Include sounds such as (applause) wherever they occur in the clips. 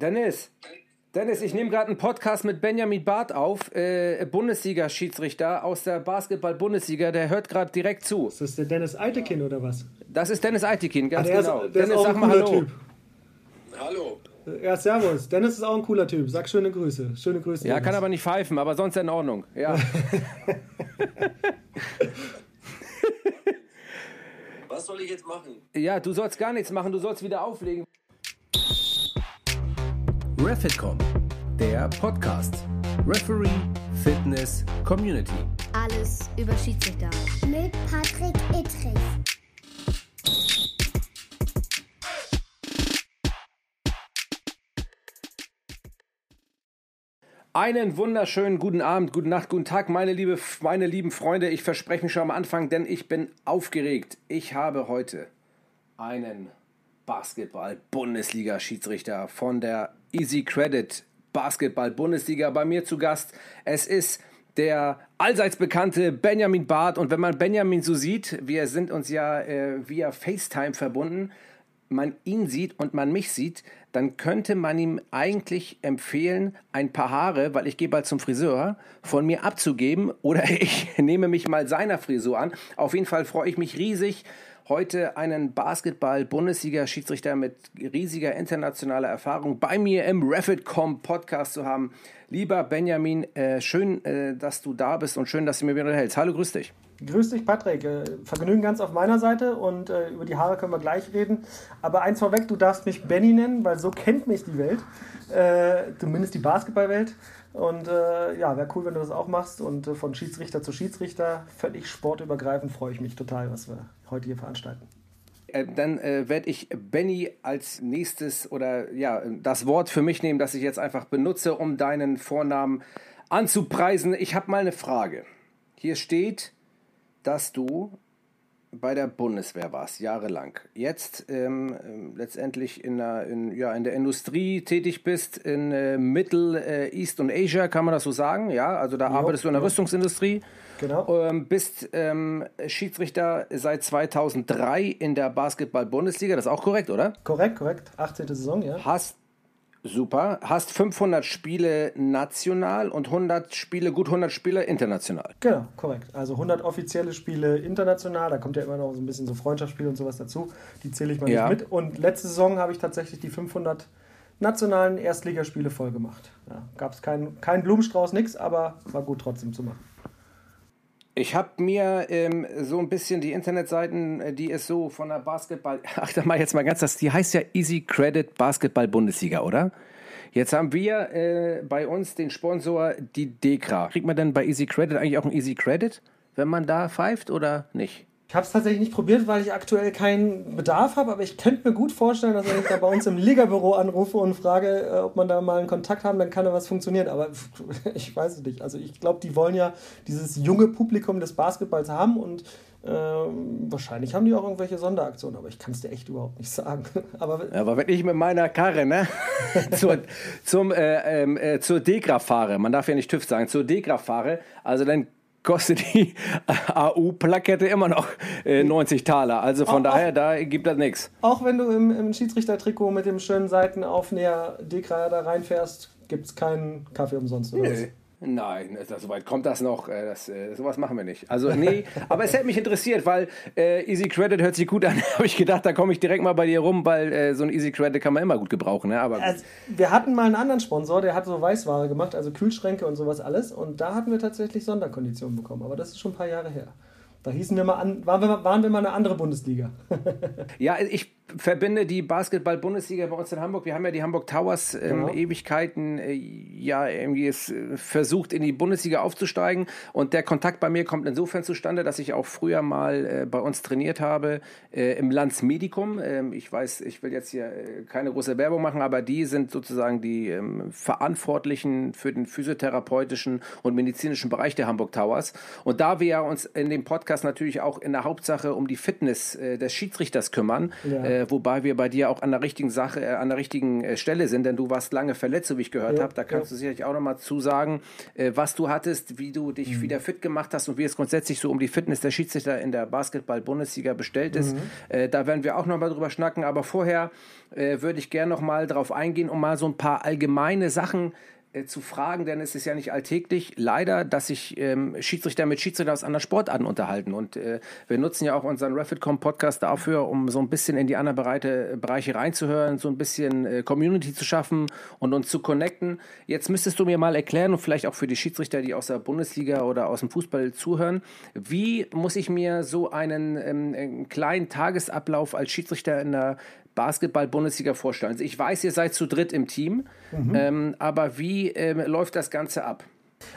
Dennis, Dennis, ich nehme gerade einen Podcast mit Benjamin Barth auf, äh, Bundesliga-Schiedsrichter aus der Basketball-Bundesliga. Der hört gerade direkt zu. Ist das der Dennis Eitekin oder was? Das ist Dennis Eitekin, ganz Ah, der genau. Ist, Dennis, ist sag mal Hallo. Typ. Hallo. Ja, servus. Dennis ist auch ein cooler Typ. Sag schöne Grüße. Schöne Grüße. Ja, Dennis. kann aber nicht pfeifen, aber sonst in Ordnung. Ja. (laughs) Was soll ich jetzt machen? ja, du sollst gar nichts machen, du sollst wieder auflegen. Refitcom, der Podcast. Referee, Fitness, Community. Alles über Schiedsrichter. Mit Patrick Ittrich. Einen wunderschönen guten Abend, guten Nacht, guten Tag, meine, liebe, meine lieben Freunde. Ich verspreche mich schon am Anfang, denn ich bin aufgeregt. Ich habe heute einen Basketball-Bundesliga-Schiedsrichter von der Easy Credit Basketball-Bundesliga bei mir zu Gast. Es ist der allseits bekannte Benjamin Barth. Und wenn man Benjamin so sieht, wir sind uns ja äh, via FaceTime verbunden, man ihn sieht und man mich sieht, dann könnte man ihm eigentlich empfehlen, ein paar Haare, weil ich gehe bald zum Friseur, von mir abzugeben oder (laughs) ich nehme mich mal seiner Frisur an. Auf jeden Fall freue ich mich riesig, heute einen Basketball-Bundesliga-Schiedsrichter mit riesiger internationaler Erfahrung bei mir im Refitcom Podcast zu haben. Lieber Benjamin, äh, schön, äh, dass du da bist und schön, dass du mir wieder hältst. Hallo, grüß dich. Grüß dich, Patrick. Äh, Vergnügen ganz auf meiner Seite und äh, über die Haare können wir gleich reden. Aber eins vorweg, du darfst mich Benny nennen, weil so kennt mich die Welt. Äh, zumindest die Basketballwelt. Und äh, ja, wäre cool, wenn du das auch machst. Und äh, von Schiedsrichter zu Schiedsrichter, völlig sportübergreifend, freue ich mich total, was wir heute hier veranstalten. Äh, dann werde ich Benny als nächstes oder ja, das Wort für mich nehmen, das ich jetzt einfach benutze, um deinen Vornamen anzupreisen. Ich habe mal eine Frage. Hier steht, dass du bei der Bundeswehr warst, jahrelang. Jetzt ähm, letztendlich in der, in, ja, in der Industrie tätig bist, in äh, Mittel, äh, East und Asia, kann man das so sagen? Ja, also da arbeitest du in der Rüstungsindustrie. Genau. Ähm, bist ähm, Schiedsrichter seit 2003 in der Basketball-Bundesliga, das ist auch korrekt, oder? Korrekt, korrekt. 18. Saison, ja. Hast, super, hast 500 Spiele national und 100 Spiele, gut 100 Spiele international. Genau, korrekt. Also 100 offizielle Spiele international, da kommt ja immer noch so ein bisschen so Freundschaftsspiele und sowas dazu. Die zähle ich mal Ja. nicht mit. Und letzte Saison habe ich tatsächlich die 500 nationalen Erstligaspiele voll gemacht. Ja, Gab es keinen kein Blumenstrauß, nix, aber war gut trotzdem zu machen. Ich habe mir ähm, so ein bisschen die Internetseiten, äh, die ist so von der Basketball, (laughs) ach da mal jetzt mal ganz das, die heißt ja Easy Credit Basketball Bundesliga, oder? Jetzt haben wir äh, bei uns den Sponsor die Dekra. Kriegt man denn bei Easy Credit eigentlich auch ein Easy Credit, wenn man da pfeift oder nicht? Ich habe es tatsächlich nicht probiert, weil ich aktuell keinen Bedarf habe, aber ich könnte mir gut vorstellen, dass wenn ich da bei uns im Liga-Büro anrufe und frage, äh, ob man da mal einen Kontakt haben, dann kann da was funktionieren. Aber (laughs) ich weiß es nicht. Also ich glaube, die wollen ja dieses junge Publikum des Basketballs haben und ähm, wahrscheinlich haben die auch irgendwelche Sonderaktionen, aber ich kann es dir echt überhaupt nicht sagen. (laughs) Aber Aber wenn ich mit meiner Karre ne, (laughs) zur, zum, äh, ähm, äh, zur Degra fahre, man darf ja nicht TÜV sagen, zur Degra fahre, also dann kostet die (laughs) AU-Plakette immer noch äh, 90 Taler. Also von Auch- daher, da gibt das nichts. auch wenn du im, im Schiedsrichtertrikot mit dem schönen Seitenaufnäher Dekra da reinfährst, gibt es keinen Kaffee umsonst. Oder was? Nein, das, so weit kommt das noch. äh, Das, äh, sowas machen wir nicht. Also, nee, (laughs) aber es hätte mich interessiert, weil äh, Easy Credit hört sich gut an. (laughs) habe ich gedacht, da komme ich direkt mal bei dir rum, weil äh, so ein Easy Credit kann man immer gut gebrauchen. Ne? Aber Also, wir hatten mal einen anderen Sponsor, der hat so Weißware gemacht, also Kühlschränke und sowas alles. Und da hatten wir tatsächlich Sonderkonditionen bekommen. Aber das ist schon ein paar Jahre her. Da hießen wir mal an, waren, wir, mal- waren wir mal eine andere Bundesliga. Ja, ich verbinde die Basketball-Bundesliga bei uns in Hamburg. Wir haben ja die Hamburg Towers ähm, Genau. Ewigkeiten äh, ja irgendwie es, äh, versucht, in die Bundesliga aufzusteigen. Und der Kontakt bei mir kommt insofern zustande, dass ich auch früher mal äh, bei uns trainiert habe äh, im Landsmedikum. Ähm, ich weiß, ich will jetzt hier äh, keine große Werbung machen, aber die sind sozusagen die ähm, Verantwortlichen für den physiotherapeutischen und medizinischen Bereich der Hamburg Towers. Und da wir uns in dem Podcast natürlich auch in der Hauptsache um die Fitness äh, des Schiedsrichters kümmern, Ja. Äh, wobei wir bei dir auch an der richtigen Sache, äh, an der richtigen äh, Stelle sind, denn du warst lange verletzt, so wie ich gehört Ja, habe. Da kannst ja. du sicherlich auch nochmal zusagen, äh, was du hattest, wie du dich wieder fit gemacht hast und wie es grundsätzlich so um die Fitness der Schiedsrichter in der Basketball-Bundesliga bestellt ist. Äh, da werden wir auch nochmal drüber schnacken, aber vorher äh, würde ich gerne nochmal drauf eingehen, um mal so ein paar allgemeine Sachen zu fragen, denn es ist ja nicht alltäglich, leider, dass sich ähm, Schiedsrichter mit Schiedsrichter aus anderen Sportarten unterhalten. Und äh, wir nutzen ja auch unseren Refitcom-Podcast dafür, um so ein bisschen in die anderen Bereiche, Bereiche reinzuhören, so ein bisschen äh, Community zu schaffen und uns zu connecten. Jetzt müsstest du mir mal erklären und vielleicht auch für die Schiedsrichter, die aus der Bundesliga oder aus dem Fußball zuhören, wie muss ich mir so einen, ähm, einen kleinen Tagesablauf als Schiedsrichter in der Basketball-Bundesliga vorstellen? Also ich weiß, ihr seid zu dritt im Team, ähm, aber wie ähm, läuft das Ganze ab?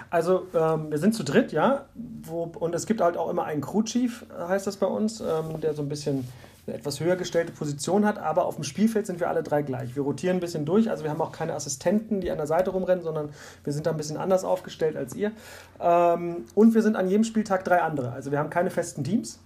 Also ähm, wir sind zu dritt, ja. Wo, und es gibt halt auch immer einen Crew Chief, heißt das bei uns, ähm, der so ein bisschen eine etwas höher gestellte Position hat. Aber auf dem Spielfeld sind wir alle drei gleich. Wir rotieren ein bisschen durch. Also wir haben auch keine Assistenten, die an der Seite rumrennen, sondern wir sind da ein bisschen anders aufgestellt als ihr. Ähm, und wir sind an jedem Spieltag drei andere. Also wir haben keine festen Teams.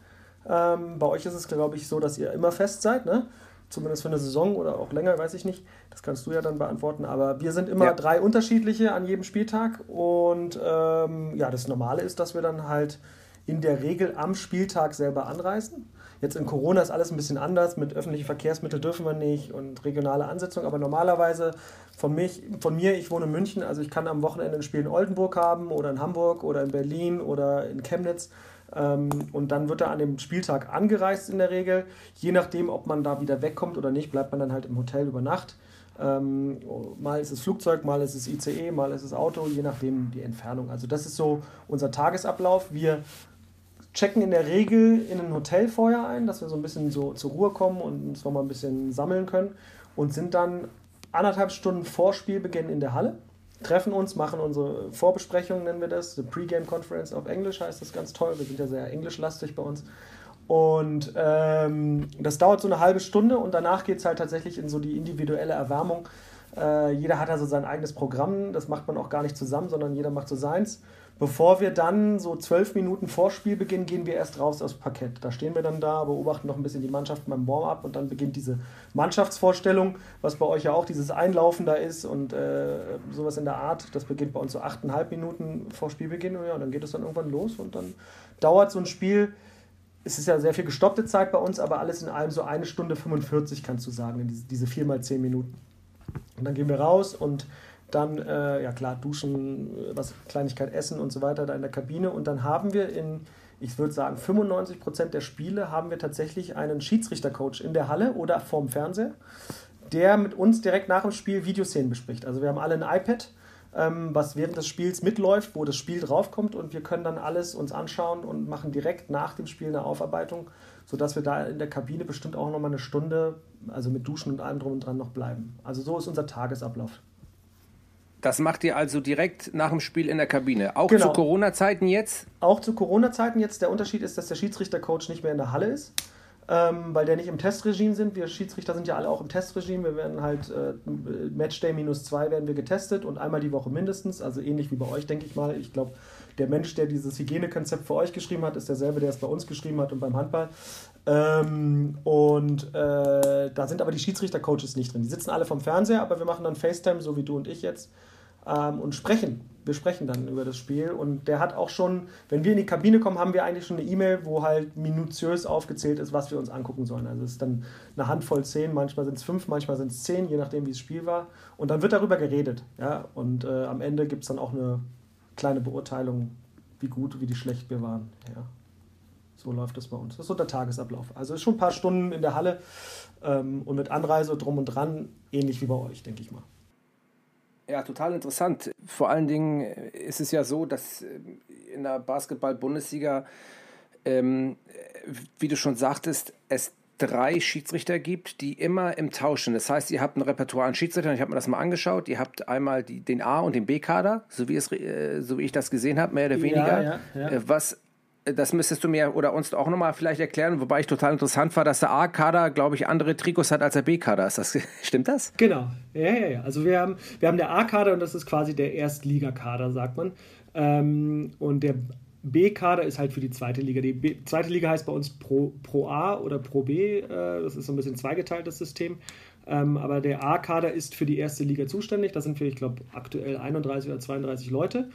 Ähm, bei euch ist es, glaube ich, so, dass ihr immer fest seid, ne? Zumindest für eine Saison oder auch länger, weiß ich nicht. Das kannst du ja dann beantworten. Aber wir sind immer Ja. drei unterschiedliche an jedem Spieltag. Und ähm, ja, das Normale ist, dass wir dann halt in der Regel am Spieltag selber anreisen. Jetzt in Corona ist alles ein bisschen anders. Mit öffentlichen Verkehrsmitteln dürfen wir nicht und regionale Ansetzung. Aber normalerweise von, mich, von mir, ich wohne in München, also ich kann am Wochenende ein Spiel in Oldenburg haben oder in Hamburg oder in Berlin oder in Chemnitz. Ähm, und dann wird er an dem Spieltag angereist in der Regel. Je nachdem, ob man da wieder wegkommt oder nicht, bleibt man dann halt im Hotel über Nacht. Ähm, mal ist es Flugzeug, mal ist es ICE, mal ist es Auto, je nachdem die Entfernung. Also das ist so unser Tagesablauf. Wir checken in der Regel in ein Hotel vorher ein, dass wir so ein bisschen so zur Ruhe kommen und uns nochmal ein bisschen sammeln können und sind dann anderthalb Stunden vor Spielbeginn in der Halle, treffen uns, machen unsere Vorbesprechung, nennen wir das, the Pre-Game Conference auf Englisch heißt das ganz toll, wir sind ja sehr englischlastig bei uns. Und ähm, das dauert so eine halbe Stunde und danach geht es halt tatsächlich in so die individuelle Erwärmung. Äh, jeder hat also sein eigenes Programm, das macht man auch gar nicht zusammen, sondern jeder macht so seins. Bevor wir dann so zwölf Minuten vor Spielbeginn gehen wir erst raus aufs Parkett. Da stehen wir dann da, beobachten noch ein bisschen die Mannschaft beim Warm-up und dann beginnt diese Mannschaftsvorstellung, was bei euch ja auch dieses Einlaufen da ist und äh, sowas in der Art. Das beginnt bei uns so achteinhalb Minuten vor Spielbeginn und ja, dann geht es dann irgendwann los und dann dauert so ein Spiel. Es ist ja sehr viel gestoppte Zeit bei uns, aber alles in allem so eine Stunde 45 kannst du sagen, diese, diese vier mal zehn Minuten. Und dann gehen wir raus und dann, äh, ja klar, duschen, äh, was Kleinigkeit essen und so weiter da in der Kabine. Und dann haben wir in, ich würde sagen, 95 Prozent der Spiele haben wir tatsächlich einen Schiedsrichtercoach in der Halle oder vorm Fernseher, der mit uns direkt nach dem Spiel Videoszenen bespricht. Also wir haben alle ein iPad, ähm, was während des Spiels mitläuft, wo das Spiel draufkommt und wir können dann alles uns anschauen und machen direkt nach dem Spiel eine Aufarbeitung, sodass wir da in der Kabine bestimmt auch nochmal eine Stunde, also mit Duschen und allem drum und dran noch bleiben. Also so ist unser Tagesablauf. Das macht ihr also direkt nach dem Spiel in der Kabine. Auch Genau. zu Corona-Zeiten jetzt? Auch zu Corona-Zeiten jetzt der Unterschied ist, dass der Schiedsrichtercoach nicht mehr in der Halle ist, ähm, weil der nicht im Testregime sind. Wir Schiedsrichter sind ja alle auch im Testregime. Wir werden halt äh, Matchday minus zwei werden wir getestet und einmal die Woche mindestens. Also ähnlich wie bei euch, denke ich mal. Ich glaube, der Mensch, der dieses Hygienekonzept für euch geschrieben hat, ist derselbe, der es bei uns geschrieben hat und beim Handball. Ähm, und äh, da sind aber die Schiedsrichter-Coaches nicht drin. Die sitzen alle vom Fernseher, aber wir machen dann FaceTime, so wie du und ich jetzt, ähm, und sprechen. Wir sprechen dann über das Spiel. Und der hat auch schon, wenn wir in die Kabine kommen, haben wir eigentlich schon eine E-Mail, wo halt minutiös aufgezählt ist, was wir uns angucken sollen. Also es ist dann eine Handvoll zehn, manchmal sind es fünf, manchmal sind es zehn, je nachdem, wie das Spiel war. Und dann wird darüber geredet. Ja? Und äh, am Ende gibt es dann auch eine kleine Beurteilung, wie gut, wie die schlecht wir waren. Ja. So läuft das bei uns. Das ist so der Tagesablauf. Also ist schon ein paar Stunden in der Halle ähm, und mit Anreise drum und dran, ähnlich wie bei euch, denke ich mal. Ja, total interessant. Vor allen Dingen äh, ist es ja so, dass äh, in der Basketball-Bundesliga, ähm, äh, wie du schon sagtest, es drei Schiedsrichter gibt, die immer im Tausch sind. Das heißt, ihr habt ein Repertoire an Schiedsrichtern, ich habe mir das mal angeschaut, ihr habt einmal die, den A- und den B-Kader, so, wie es, äh, so wie ich das gesehen habe, mehr oder weniger. ja, ja. Äh, Was das müsstest du mir oder uns auch nochmal vielleicht erklären, wobei ich total interessant war, dass der A-Kader, glaube ich, andere Trikots hat als der B-Kader. Das, (laughs) stimmt das? Genau, ja, ja, ja. Also wir haben, wir haben der A-Kader und das ist quasi der Erstligakader, sagt man. Ähm, und der B-Kader ist halt für die zweite Liga. Die B zweite Liga heißt bei uns Pro, Pro A oder Pro B. Äh, das ist so ein bisschen zweigeteiltes System. Ähm, aber der A-Kader ist für die erste Liga zuständig. Da sind wir, ich glaube, aktuell 31 oder 32 Leute.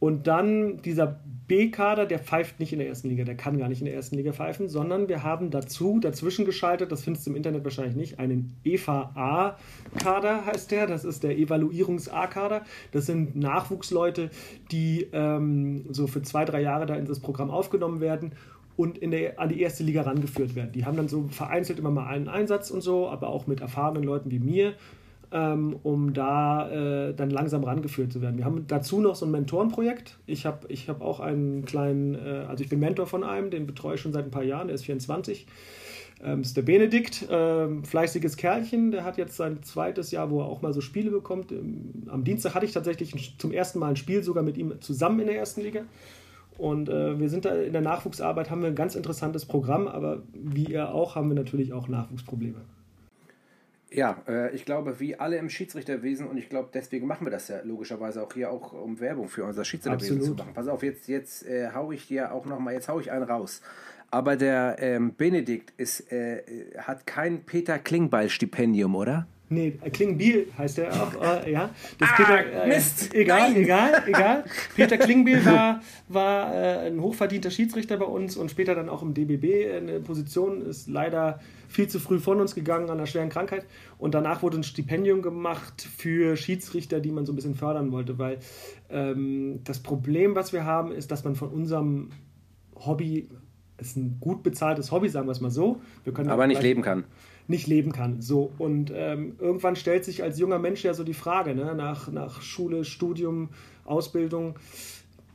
Und dann dieser B-Kader, der pfeift nicht in der ersten Liga, der kann gar nicht in der ersten Liga pfeifen, sondern wir haben dazu dazwischen geschaltet, das findest du im Internet wahrscheinlich nicht, einen EVA-Kader heißt der, das ist der Evaluierungs-A-Kader. Das sind Nachwuchsleute, die ähm, so für zwei, drei Jahre da in das Programm aufgenommen werden und in der, an die erste Liga rangeführt werden. Die haben dann so vereinzelt immer mal einen Einsatz und so, aber auch mit erfahrenen Leuten wie mir ähm, um da äh, dann langsam rangeführt zu werden. Wir haben dazu noch so ein Mentorenprojekt. Ich habe ich hab auch einen kleinen, äh, also ich bin Mentor von einem, den betreue ich schon seit ein paar Jahren, der ist 24. Ähm, ist der Benedikt, ähm, fleißiges Kerlchen, der hat jetzt sein zweites Jahr, wo er auch mal so Spiele bekommt. Ähm, am Dienstag hatte ich tatsächlich zum ersten Mal ein Spiel sogar mit ihm zusammen in der ersten Liga. Und äh, wir sind da in der Nachwuchsarbeit, haben wir ein ganz interessantes Programm, aber wie er auch, haben wir natürlich auch Nachwuchsprobleme. Ja, äh, ich glaube, wie alle im Schiedsrichterwesen, und ich glaube, deswegen machen wir das ja logischerweise auch hier, auch um Werbung für unser Schiedsrichterwesen Absolut. zu machen. Pass auf, jetzt, jetzt äh, hau ich dir auch nochmal, jetzt hau ich einen raus. Aber der ähm, Benedikt ist, äh, hat kein Peter Klingbeil-Stipendium, oder? Nee, Klingbiel heißt er auch, äh, (laughs) ja. Das Ah, Peter, äh, Mist! Egal, Nein! egal, egal. (laughs) Peter Klingbiel war, war äh, ein hochverdienter Schiedsrichter bei uns und später dann auch im DBB eine Position, ist leider viel zu früh von uns gegangen an einer schweren Krankheit. Und danach wurde ein Stipendium gemacht für Schiedsrichter, die man so ein bisschen fördern wollte, weil ähm, das Problem, was wir haben, ist, dass man von unserem Hobby, ist ein gut bezahltes Hobby, sagen wir es mal so. Wir können Aber nicht leben kann. nicht leben kann. So, und ähm, irgendwann stellt sich als junger Mensch ja so die Frage, ne, nach, nach Schule, Studium, Ausbildung,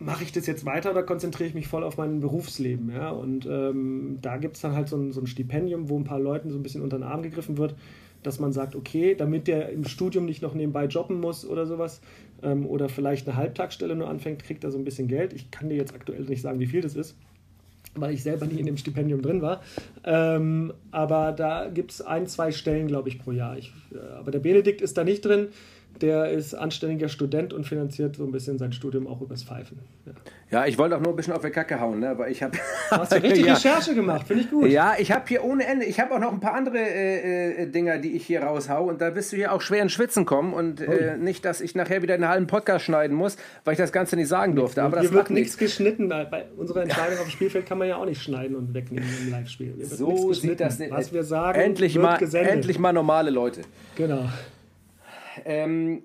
mache ich das jetzt weiter oder konzentriere ich mich voll auf mein Berufsleben? Ja? Und ähm, da gibt es dann halt so ein, so ein Stipendium, wo ein paar Leuten so ein bisschen unter den Arm gegriffen wird, dass man sagt, okay, damit der im Studium nicht noch nebenbei jobben muss oder sowas ähm, oder vielleicht eine Halbtagsstelle nur anfängt, kriegt er so ein bisschen Geld. Ich kann dir jetzt aktuell nicht sagen, wie viel das ist weil ich selber nie in dem Stipendium drin war. Ähm, aber da gibt es ein, zwei Stellen, glaube ich, pro Jahr. Ich, äh, aber der Benedikt ist da nicht drin. Der ist anständiger Student und finanziert so ein bisschen sein Studium auch übers Pfeifen. Ja. Ja, ich wollte auch nur ein bisschen auf die Kacke hauen, ne? aber ich habe. Du hast ja richtig (laughs) ja. Recherche gemacht, finde ich gut. Ja, ich habe hier ohne Ende, ich habe auch noch ein paar andere äh, äh, Dinger, die ich hier raushau und da wirst du hier auch schwer ins Schwitzen kommen und äh, nicht, dass ich nachher wieder einen halben Podcast schneiden muss, weil ich das Ganze nicht sagen durfte, aber das Hier wird nichts. geschnitten. Bei, bei unserer Entscheidung auf dem Spielfeld kann man ja auch nicht schneiden und wegnehmen im Live-Spiel. So sieht das nicht. Was wir sagen, endlich mal, gesendet. endlich mal normale Leute. Genau. Ähm,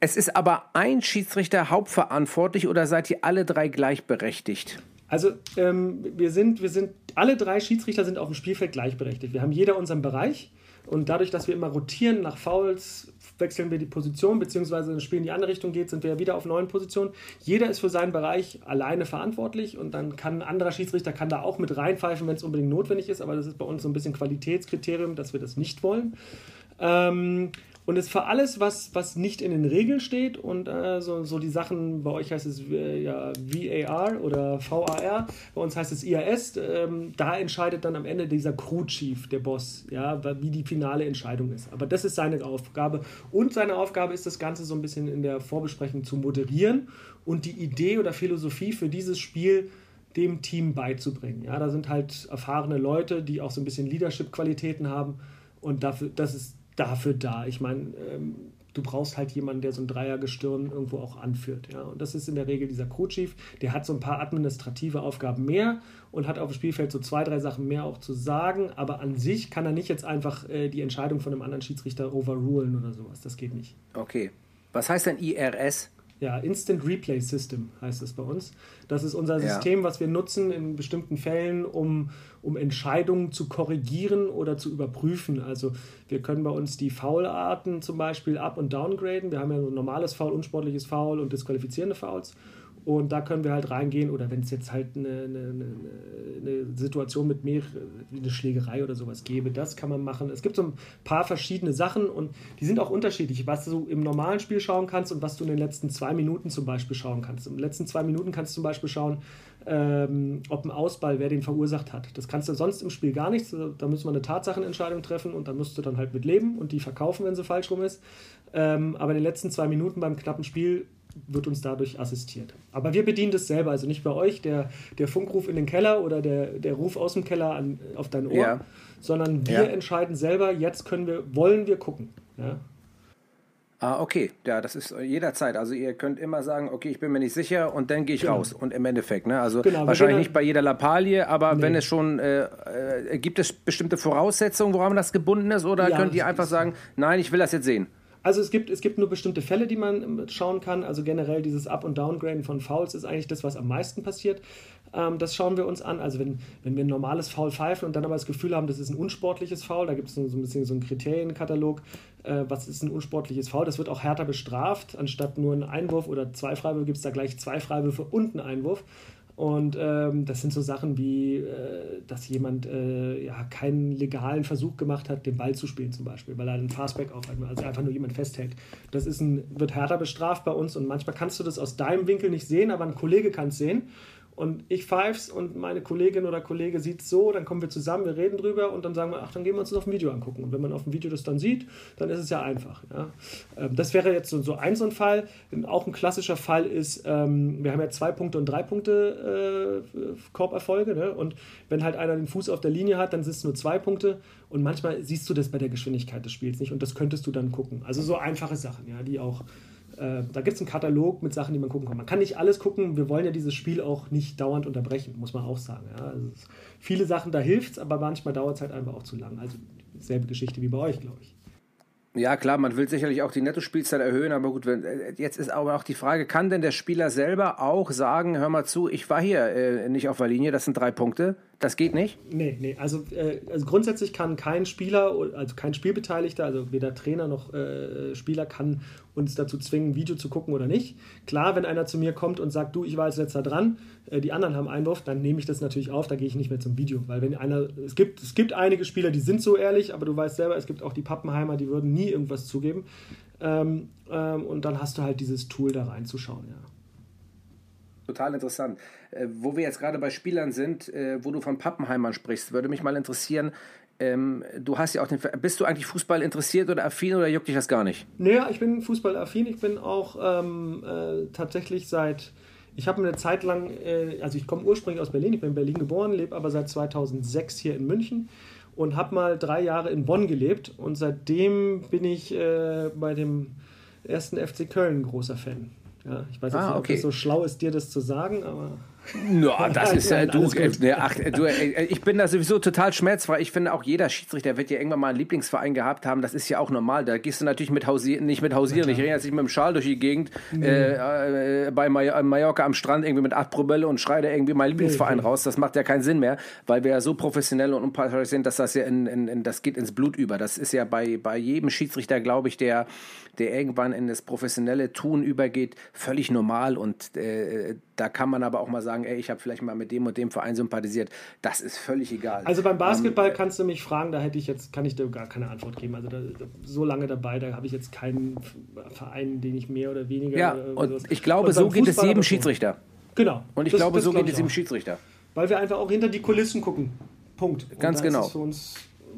es ist aber ein Schiedsrichter hauptverantwortlich oder seid ihr alle drei gleichberechtigt? Also ähm, wir sind, wir sind, alle drei Schiedsrichter sind auf dem Spielfeld gleichberechtigt. Wir haben jeder unseren Bereich und dadurch, dass wir immer rotieren nach Fouls, wechseln wir die Position, beziehungsweise wenn das Spiel in die andere Richtung geht, sind wir wieder auf neuen Positionen. Jeder ist für seinen Bereich alleine verantwortlich und dann kann ein anderer Schiedsrichter kann da auch mit reinpfeifen, wenn es unbedingt notwendig ist, aber das ist bei uns so ein bisschen Qualitätskriterium, dass wir das nicht wollen. Ähm, und ist für alles, was, was nicht in den Regeln steht und äh, so, so die Sachen, bei euch heißt es äh, ja VAR oder VAR, bei uns heißt es IAS, ähm, da entscheidet dann am Ende dieser Crew Chief, der Boss, ja, wie die finale Entscheidung ist. Aber das ist seine Aufgabe. Und seine Aufgabe ist das Ganze so ein bisschen in der Vorbesprechung zu moderieren und die Idee oder Philosophie für dieses Spiel dem Team beizubringen. Ja, da sind halt erfahrene Leute, die auch so ein bisschen Leadership-Qualitäten haben und dafür, das ist dafür da. Ich meine, ähm, du brauchst halt jemanden, der so ein Dreiergestirn irgendwo auch anführt. Ja? Und das ist in der Regel dieser Crew-Chief. Der hat so ein paar administrative Aufgaben mehr und hat auf dem Spielfeld so zwei, drei Sachen mehr auch zu sagen. Aber an sich kann er nicht jetzt einfach äh, die Entscheidung von einem anderen Schiedsrichter overrulen oder sowas. Das geht nicht. Okay. Was heißt denn IRS? Ja, Instant Replay System heißt es bei uns. Das ist unser Ja. System, was wir nutzen in bestimmten Fällen, um, um Entscheidungen zu korrigieren oder zu überprüfen. Also wir können bei uns die Foularten zum Beispiel up- und downgraden. Wir haben ja so ein normales Foul, unsportliches Foul und disqualifizierende Fouls. Und da können wir halt reingehen, oder wenn es jetzt halt eine, eine, eine, Situation mit mehr, eine Schlägerei oder sowas gäbe, das kann man machen. Es gibt so ein paar verschiedene Sachen und die sind auch unterschiedlich, was du im normalen Spiel schauen kannst und was du in den letzten zwei Minuten zum Beispiel schauen kannst. In den letzten zwei Minuten kannst du zum Beispiel schauen, ähm, ob ein Ausball, wer den verursacht hat. Das kannst du sonst im Spiel gar nicht. Da müssen wir eine Tatsachenentscheidung treffen und da musst du dann halt mit leben und die verkaufen, wenn sie falsch rum ist. Ähm, aber in den letzten zwei Minuten beim knappen Spiel wird uns dadurch assistiert. Aber wir bedienen das selber, also nicht bei euch, der, der Funkruf in den Keller oder der, der Ruf aus dem Keller an, auf dein Ohr, Ja. sondern wir Ja. entscheiden selber, jetzt können wir, wollen wir gucken. Ja? Ah, okay. Ja, das ist jederzeit. Also ihr könnt immer sagen, okay, ich bin mir nicht sicher und dann gehe ich raus. Und im Endeffekt, ne? Also Genau, wahrscheinlich nicht bei jeder Lappalie, aber wenn es schon, äh, äh, gibt es bestimmte Voraussetzungen, woran das gebunden ist? Oder Ja, könnt ihr einfach sagen, nein, ich will das jetzt sehen? Also es gibt, es gibt nur bestimmte Fälle, die man ähm, schauen kann. Also generell dieses Up- und Downgraden von Fouls ist eigentlich das, was am meisten passiert. Ähm, das schauen wir uns an. Also wenn, wenn wir ein normales Foul pfeifen und dann aber das Gefühl haben, das ist ein unsportliches Foul, da gibt es so ein bisschen so einen Kriterienkatalog, äh, was ist ein unsportliches Foul. Das wird auch härter bestraft. Anstatt nur einen Einwurf oder zwei Freiwürfe gibt es da gleich zwei Freiwürfe und einen Einwurf. Und ähm, das sind so Sachen wie, äh, dass jemand äh, ja, keinen legalen Versuch gemacht hat, den Ball zu spielen zum Beispiel, weil er einen Fastback aufhält, also einfach nur jemand festhält. Das ist ein, wird härter bestraft bei uns und manchmal kannst du das aus deinem Winkel nicht sehen, aber ein Kollege kann es sehen. Und ich pfeif's und meine Kollegin oder Kollege sieht so, dann kommen wir zusammen, wir reden drüber und dann sagen wir, ach, dann gehen wir uns das auf dem Video angucken. Und wenn man auf dem Video das dann sieht, dann ist es ja einfach. Ja. Ähm, Das wäre jetzt so, so ein so ein Fall. Auch ein klassischer Fall ist, ähm, wir haben ja zwei Punkte und drei Punkte äh, Korberfolge. Ne? Und wenn halt einer den Fuß auf der Linie hat, dann sind es nur zwei Punkte. Und manchmal siehst du das bei der Geschwindigkeit des Spiels nicht und das könntest du dann gucken. Also so einfache Sachen, ja, die auch äh, da gibt es einen Katalog mit Sachen, die man gucken kann. Man kann nicht alles gucken. Wir wollen ja dieses Spiel auch nicht dauernd unterbrechen, muss man auch sagen. Ja. Also viele Sachen, da hilft es, aber manchmal dauert es halt einfach auch zu lang. Also selbe Geschichte wie bei euch, glaube ich. Ja, klar, man will sicherlich auch die Nettospielzeit erhöhen, aber gut, wenn, äh, jetzt ist aber auch die Frage, kann denn der Spieler selber auch sagen, hör mal zu, ich war hier äh, nicht auf der Linie, das sind drei Punkte, das geht nicht? Nee, nee, also, äh, also grundsätzlich kann kein Spieler, also kein Spielbeteiligter, also weder Trainer noch äh, Spieler kann uns dazu zwingen, Video zu gucken oder nicht. Klar, wenn einer zu mir kommt und sagt, du, ich war als letzter dran, äh, die anderen haben Einwurf, dann nehme ich das natürlich auf, da gehe ich nicht mehr zum Video. Weil wenn einer, es gibt, es gibt einige Spieler, die sind so ehrlich, aber du weißt selber, es gibt auch die Pappenheimer, die würden nie irgendwas zugeben. Ähm, ähm, und dann hast du halt dieses Tool da reinzuschauen, ja. Total interessant. Äh, wo wir jetzt gerade bei Spielern sind, äh, wo du von Pappenheimern sprichst, würde mich mal interessieren, ähm, du hast ja auch den, bist du eigentlich Fußball interessiert oder affin oder juckt dich das gar nicht? Naja, ich bin fußballaffin. Ich bin auch ähm, äh, tatsächlich seit. Ich habe eine Zeit lang, äh, also ich komme ursprünglich aus Berlin, ich bin in Berlin geboren, lebe aber seit 2006 hier in München und habe mal drei Jahre in Bonn gelebt und seitdem bin ich äh, bei dem ersten FC Köln großer Fan. Ja, ich weiß jetzt Ah, nicht, ob okay. das so schlau ist, dir das zu sagen, aber Ja, (laughs) das ist ja, du, alles äh, gut. ne, ach, du, äh, ich bin da sowieso total schmerzfrei. Ich finde auch jeder Schiedsrichter wird ja irgendwann mal einen Lieblingsverein gehabt haben. Das ist ja auch normal. Da gehst du natürlich mit hausieren, nicht mit hausieren. Ich renne jetzt nicht mit dem Schal durch die Gegend äh, äh, bei Mallorca am Strand irgendwie mit acht Promille und schreie da irgendwie meinen Lieblingsverein raus. Das macht ja keinen Sinn mehr, weil wir ja so professionell und unparteiisch sind, dass das ja in, in, in das geht ins Blut über. Das ist ja bei, bei jedem Schiedsrichter, glaube ich, der der irgendwann in das professionelle Tun übergeht, völlig normal und äh, da kann man aber auch mal sagen, ey, ich habe vielleicht mal mit dem und dem Verein sympathisiert. Das ist völlig egal. Also beim Basketball kannst du mich fragen, da hätte ich jetzt, kann ich dir gar keine Antwort geben. Also da, so lange dabei, da habe ich jetzt keinen Verein, den ich mehr oder weniger. ja, äh, und sowas- ich glaube, Und so geht es Fußball jedem aber schon. Schiedsrichter. Genau. Und ich Das- glaube, das so glaub geht es jedem. Schiedsrichter. Weil wir einfach auch hinter die Kulissen gucken. Punkt. Und Ganz genau.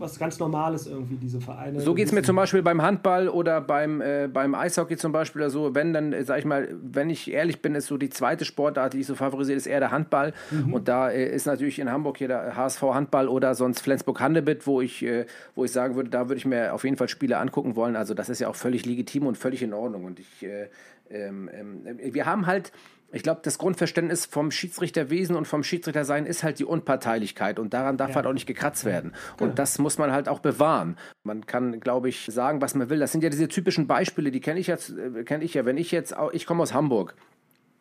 Was ganz Normales irgendwie, diese Vereine. So geht es mir zum Beispiel beim Handball oder beim, äh, beim Eishockey zum Beispiel oder so. Wenn dann, äh, sag ich mal, wenn ich ehrlich bin, ist so die zweite Sportart, die ich so favorisiere, ist eher der Handball. Und da äh, ist natürlich in Hamburg hier der HSV Handball oder sonst Flensburg Handebitt, wo ich, äh, wo ich sagen würde, da würde ich mir auf jeden Fall Spiele angucken wollen. Also das ist ja auch völlig legitim und völlig in Ordnung. Und ich, äh, ähm, ähm, wir haben halt ich glaube, das Grundverständnis vom Schiedsrichterwesen und vom Schiedsrichtersein ist halt die Unparteilichkeit und daran darf halt auch nicht gekratzt werden. Und das muss man halt auch bewahren. Man kann, glaube ich, sagen, was man will. Das sind ja diese typischen Beispiele, die kenne ich jetzt, äh, kenne ich ja. Wenn ich jetzt, ich komme aus Hamburg.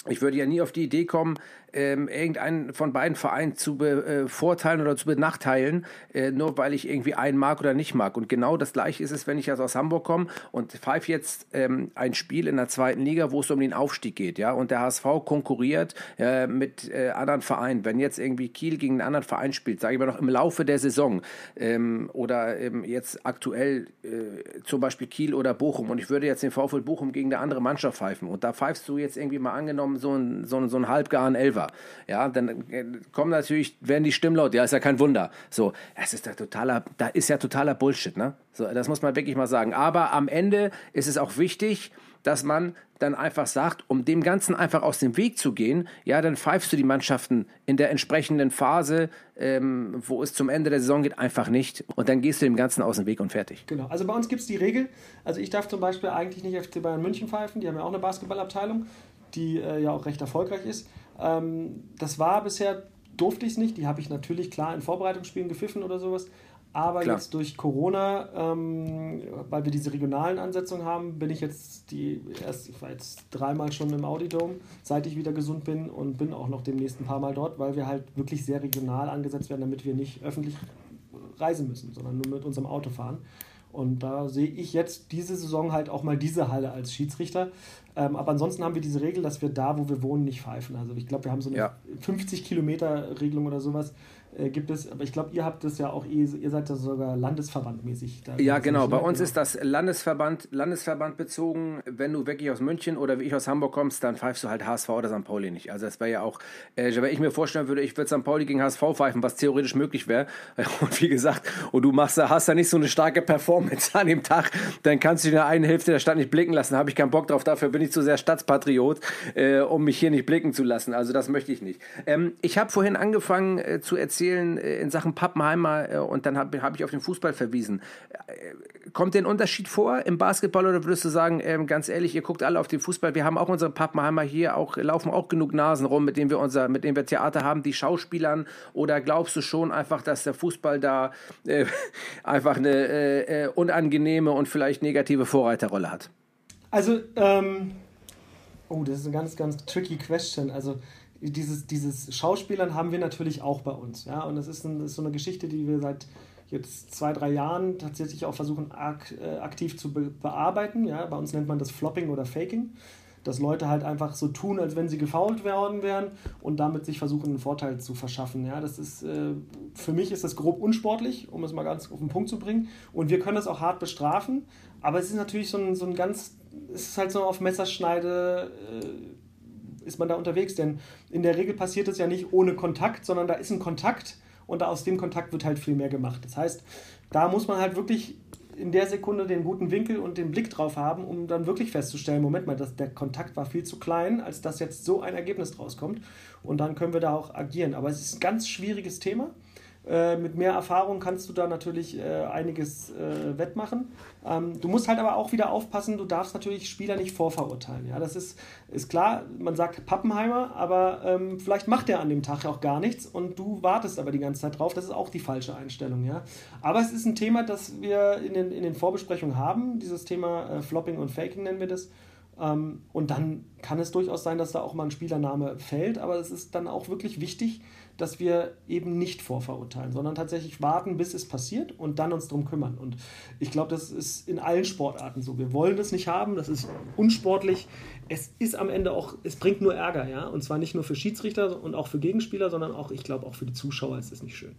Ich würde ja nie auf die Idee kommen, ähm, irgendeinen von beiden Vereinen zu bevorteilen oder zu benachteilen, äh, nur weil ich irgendwie einen mag oder nicht mag. Und genau das gleiche ist es, wenn ich jetzt aus Hamburg komme und pfeife jetzt ähm, ein Spiel in der zweiten Liga, wo es um den Aufstieg geht, ja, und der HSV konkurriert äh, mit äh, anderen Vereinen. Wenn jetzt irgendwie Kiel gegen einen anderen Verein spielt, sage ich mal noch im Laufe der Saison ähm, oder ähm, jetzt aktuell äh, zum Beispiel Kiel oder Bochum und ich würde jetzt den VfL Bochum gegen eine andere Mannschaft pfeifen und da pfeifst du jetzt irgendwie mal angenommen angenommen so ein, so ein, so ein halbgaren Elfer. Ja, dann äh, kommen natürlich, werden die Stimmen laut. Ja, ist ja kein Wunder. So, das ist ja totaler, da ist ja totaler Bullshit, ne? So, das muss man wirklich mal sagen. Aber am Ende ist es auch wichtig, dass man dann einfach sagt, um dem Ganzen einfach aus dem Weg zu gehen, ja, dann pfeifst du die Mannschaften in der entsprechenden Phase, ähm, wo es zum Ende der Saison geht, einfach nicht. Und dann gehst du dem Ganzen aus dem Weg und fertig. Genau. Also bei uns gibt es die Regel, also ich darf zum Beispiel eigentlich nicht FC Bayern München pfeifen, die haben ja auch eine Basketballabteilung, die äh, ja auch recht erfolgreich ist. Ähm, das war bisher, durfte ich es nicht, die habe ich natürlich klar in Vorbereitungsspielen gepfiffen oder sowas. Aber Klar. jetzt durch Corona, ähm, weil wir diese regionalen Ansetzungen haben, bin ich jetzt die erst, ich war jetzt dreimal schon im Audidome, seit ich wieder gesund bin und bin auch noch demnächst ein paar Mal dort, weil wir halt wirklich sehr regional angesetzt werden, damit wir nicht öffentlich reisen müssen, sondern nur mit unserem Auto fahren. Und da sehe ich jetzt diese Saison halt auch mal diese Halle als Schiedsrichter. Ähm, aber ansonsten haben wir diese Regel, dass wir da, wo wir wohnen, nicht pfeifen. Also ich glaube, wir haben so eine ja. 50 Kilometer Regelung oder sowas äh, gibt es, aber ich glaube, ihr habt das ja auch, ihr, ihr seid ja sogar landesverbandmäßig. Da ja, genau. Bei uns ist das Landesverband, Landesverband bezogen. Wenn du wirklich aus München oder wie ich aus Hamburg kommst, dann pfeifst du halt HSV oder St. Pauli nicht. Also das wäre ja auch, äh, wenn ich mir vorstellen würde, ich würde St. Pauli gegen HSV pfeifen, was theoretisch möglich wäre. (laughs) Und wie gesagt, und du machst, hast da nicht so eine starke Performance an dem Tag, dann kannst du in der einen Hälfte der Stadt nicht blicken lassen. Da habe ich keinen Bock drauf. Dafür bin ich zu sehr Stadtpatriot, äh, um mich hier nicht blicken zu lassen. Also das möchte ich nicht. Ähm, ich habe vorhin angefangen äh, zu erzählen, erzählen äh, in Sachen Pappenheimer äh, und dann habe hab ich auf den Fußball verwiesen. Äh, kommt der Unterschied vor im Basketball oder würdest du sagen, ähm, ganz ehrlich, ihr guckt alle auf den Fußball, wir haben auch unsere Pappenheimer hier, auch laufen auch genug Nasen rum, mit denen wir unser, mit denen wir Theater haben, die Schauspielern oder glaubst du schon einfach, dass der Fußball da äh, (laughs) einfach eine äh, unangenehme und vielleicht negative Vorreiterrolle hat? Also, ähm, oh, das ist eine ganz, ganz tricky Question. Also, dieses, dieses Schauspielern haben wir natürlich auch bei uns. Ja? Und das ist, ein, das ist so eine Geschichte, die wir seit jetzt zwei, drei Jahren tatsächlich auch versuchen ak äh, aktiv zu be bearbeiten. Ja? Bei uns nennt man das Flopping oder Faking. Dass Leute halt einfach so tun, als wenn sie gefault worden wären und damit sich versuchen, einen Vorteil zu verschaffen. Ja, das ist, äh, für mich ist das grob unsportlich, um es mal ganz auf den Punkt zu bringen. Und wir können das auch hart bestrafen, aber es ist natürlich so ein, so ein ganz, es ist halt so auf Messerschneide, äh, ist man da unterwegs? Denn in der Regel passiert es ja nicht ohne Kontakt, sondern da ist ein Kontakt und aus dem Kontakt wird halt viel mehr gemacht. Das heißt, da muss man halt wirklich in der Sekunde den guten Winkel und den Blick drauf haben, um dann wirklich festzustellen, Moment mal, das, der Kontakt war viel zu klein, als dass jetzt so ein Ergebnis draus kommt. Und dann können wir da auch agieren. Aber es ist ein ganz schwieriges Thema. Äh, mit mehr Erfahrung kannst du da natürlich äh, einiges äh, wettmachen. Ähm, du musst halt aber auch wieder aufpassen, du darfst natürlich Spieler nicht vorverurteilen. Ja, das ist, ist klar, man sagt Pappenheimer, aber ähm, vielleicht macht er an dem Tag auch gar nichts und du wartest aber die ganze Zeit drauf. Das ist auch die falsche Einstellung. Ja? Aber es ist ein Thema, das wir in den, in den Vorbesprechungen haben, dieses Thema äh, Flopping und Faking nennen wir das. Ähm, und dann kann es durchaus sein, dass da auch mal ein Spielername fällt, aber es ist dann auch wirklich wichtig, dass wir eben nicht vorverurteilen, sondern tatsächlich warten, bis es passiert und dann uns darum kümmern. Und ich glaube, das ist in allen Sportarten so. Wir wollen das nicht haben, das ist unsportlich. Es ist am Ende auch, es bringt nur Ärger, ja. Und zwar nicht nur für Schiedsrichter und auch für Gegenspieler, sondern auch, ich glaube, auch für die Zuschauer ist es nicht schön.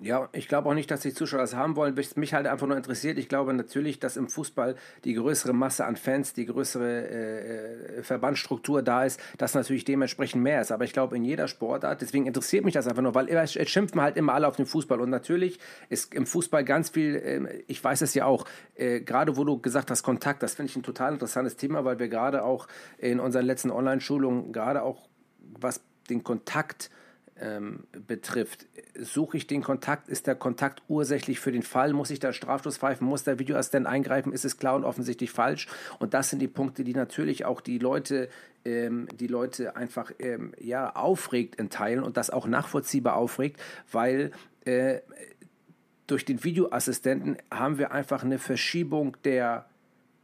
Ja, ich glaube auch nicht, dass die Zuschauer das haben wollen. Was mich halt einfach nur interessiert, ich glaube natürlich, dass im Fußball die größere Masse an Fans, die größere äh, Verbandsstruktur da ist, dass natürlich dementsprechend mehr ist. Aber ich glaube, in jeder Sportart, deswegen interessiert mich das einfach nur, weil es schimpfen halt immer alle auf den Fußball. Und natürlich ist im Fußball ganz viel, äh, ich weiß es ja auch, äh, gerade wo du gesagt hast, Kontakt, das finde ich ein total interessantes Thema, weil wir gerade auch in unseren letzten Online-Schulungen gerade auch was den Kontakt ähm, betrifft. Suche ich den Kontakt? Ist der Kontakt ursächlich für den Fall? Muss ich da Strafstoß pfeifen? Muss der Videoassistent eingreifen? Ist es klar und offensichtlich falsch? Und das sind die Punkte, die natürlich auch die Leute, ähm, die Leute einfach ähm, ja, aufregt in Teilen und das auch nachvollziehbar aufregt, weil äh, durch den Videoassistenten haben wir einfach eine Verschiebung der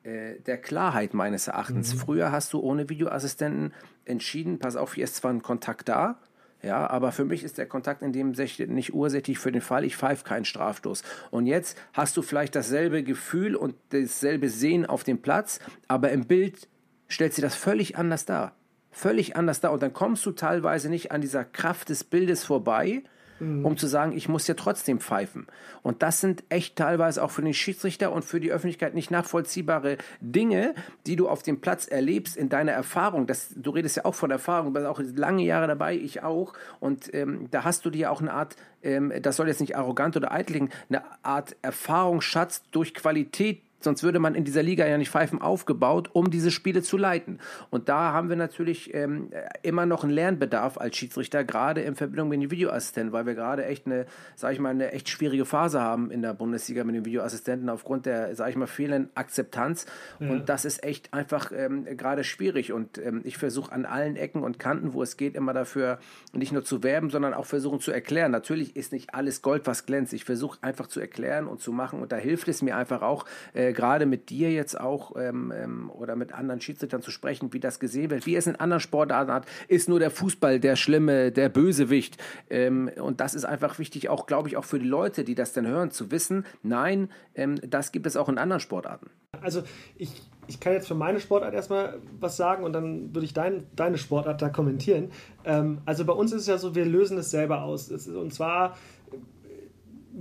äh, der Klarheit meines Erachtens. Mhm. Früher hast du ohne Videoassistenten entschieden, pass auf, hier ist zwar ein Kontakt da, ja, aber für mich ist der Kontakt in dem Sech nicht ursächlich für den Fall, ich pfeife keinen Strafstoß. Und jetzt hast du vielleicht dasselbe Gefühl und dasselbe Sehen auf dem Platz, aber im Bild stellt sie das völlig anders dar. Völlig anders dar. Und dann kommst du teilweise nicht an dieser Kraft des Bildes vorbei, um zu sagen, ich muss ja trotzdem pfeifen. Und das sind echt teilweise auch für den Schiedsrichter und für die Öffentlichkeit nicht nachvollziehbare Dinge, die du auf dem Platz erlebst in deiner Erfahrung. Das, du redest ja auch von Erfahrung, du bist auch lange Jahre dabei, ich auch. Und ähm, da hast du dir auch eine Art, ähm, das soll jetzt nicht arrogant oder eitel klingen, eine Art Erfahrungsschatz durch Qualität Sonst würde man in dieser Liga ja nicht Pfeifen aufgebaut, um diese Spiele zu leiten. Und da haben wir natürlich ähm, immer noch einen Lernbedarf als Schiedsrichter, gerade in Verbindung mit den Videoassistenten, weil wir gerade echt eine, sag ich mal, eine echt schwierige Phase haben in der Bundesliga mit den Videoassistenten aufgrund der, sag ich mal, fehlenden Akzeptanz. Ja. Und das ist echt einfach ähm, gerade schwierig. Und ähm, ich versuche an allen Ecken und Kanten, wo es geht, immer dafür nicht nur zu werben, sondern auch versuchen zu erklären. Natürlich ist nicht alles Gold, was glänzt. Ich versuche einfach zu erklären und zu machen. Und da hilft es mir einfach auch, äh, äh, gerade mit dir jetzt auch ähm, ähm, oder mit anderen Schiedsrichtern zu sprechen, wie das gesehen wird, wie es in anderen Sportarten hat, ist nur der Fußball der Schlimme, der Bösewicht. Ähm, und das ist einfach wichtig, auch glaube ich, auch für die Leute, die das dann hören, zu wissen, nein, ähm, das gibt es auch in anderen Sportarten. Also ich, ich kann jetzt für meine Sportart erstmal was sagen und dann würde ich dein, deine Sportart da kommentieren. Ähm, also bei uns ist es ja so, wir lösen es selber aus. Und zwar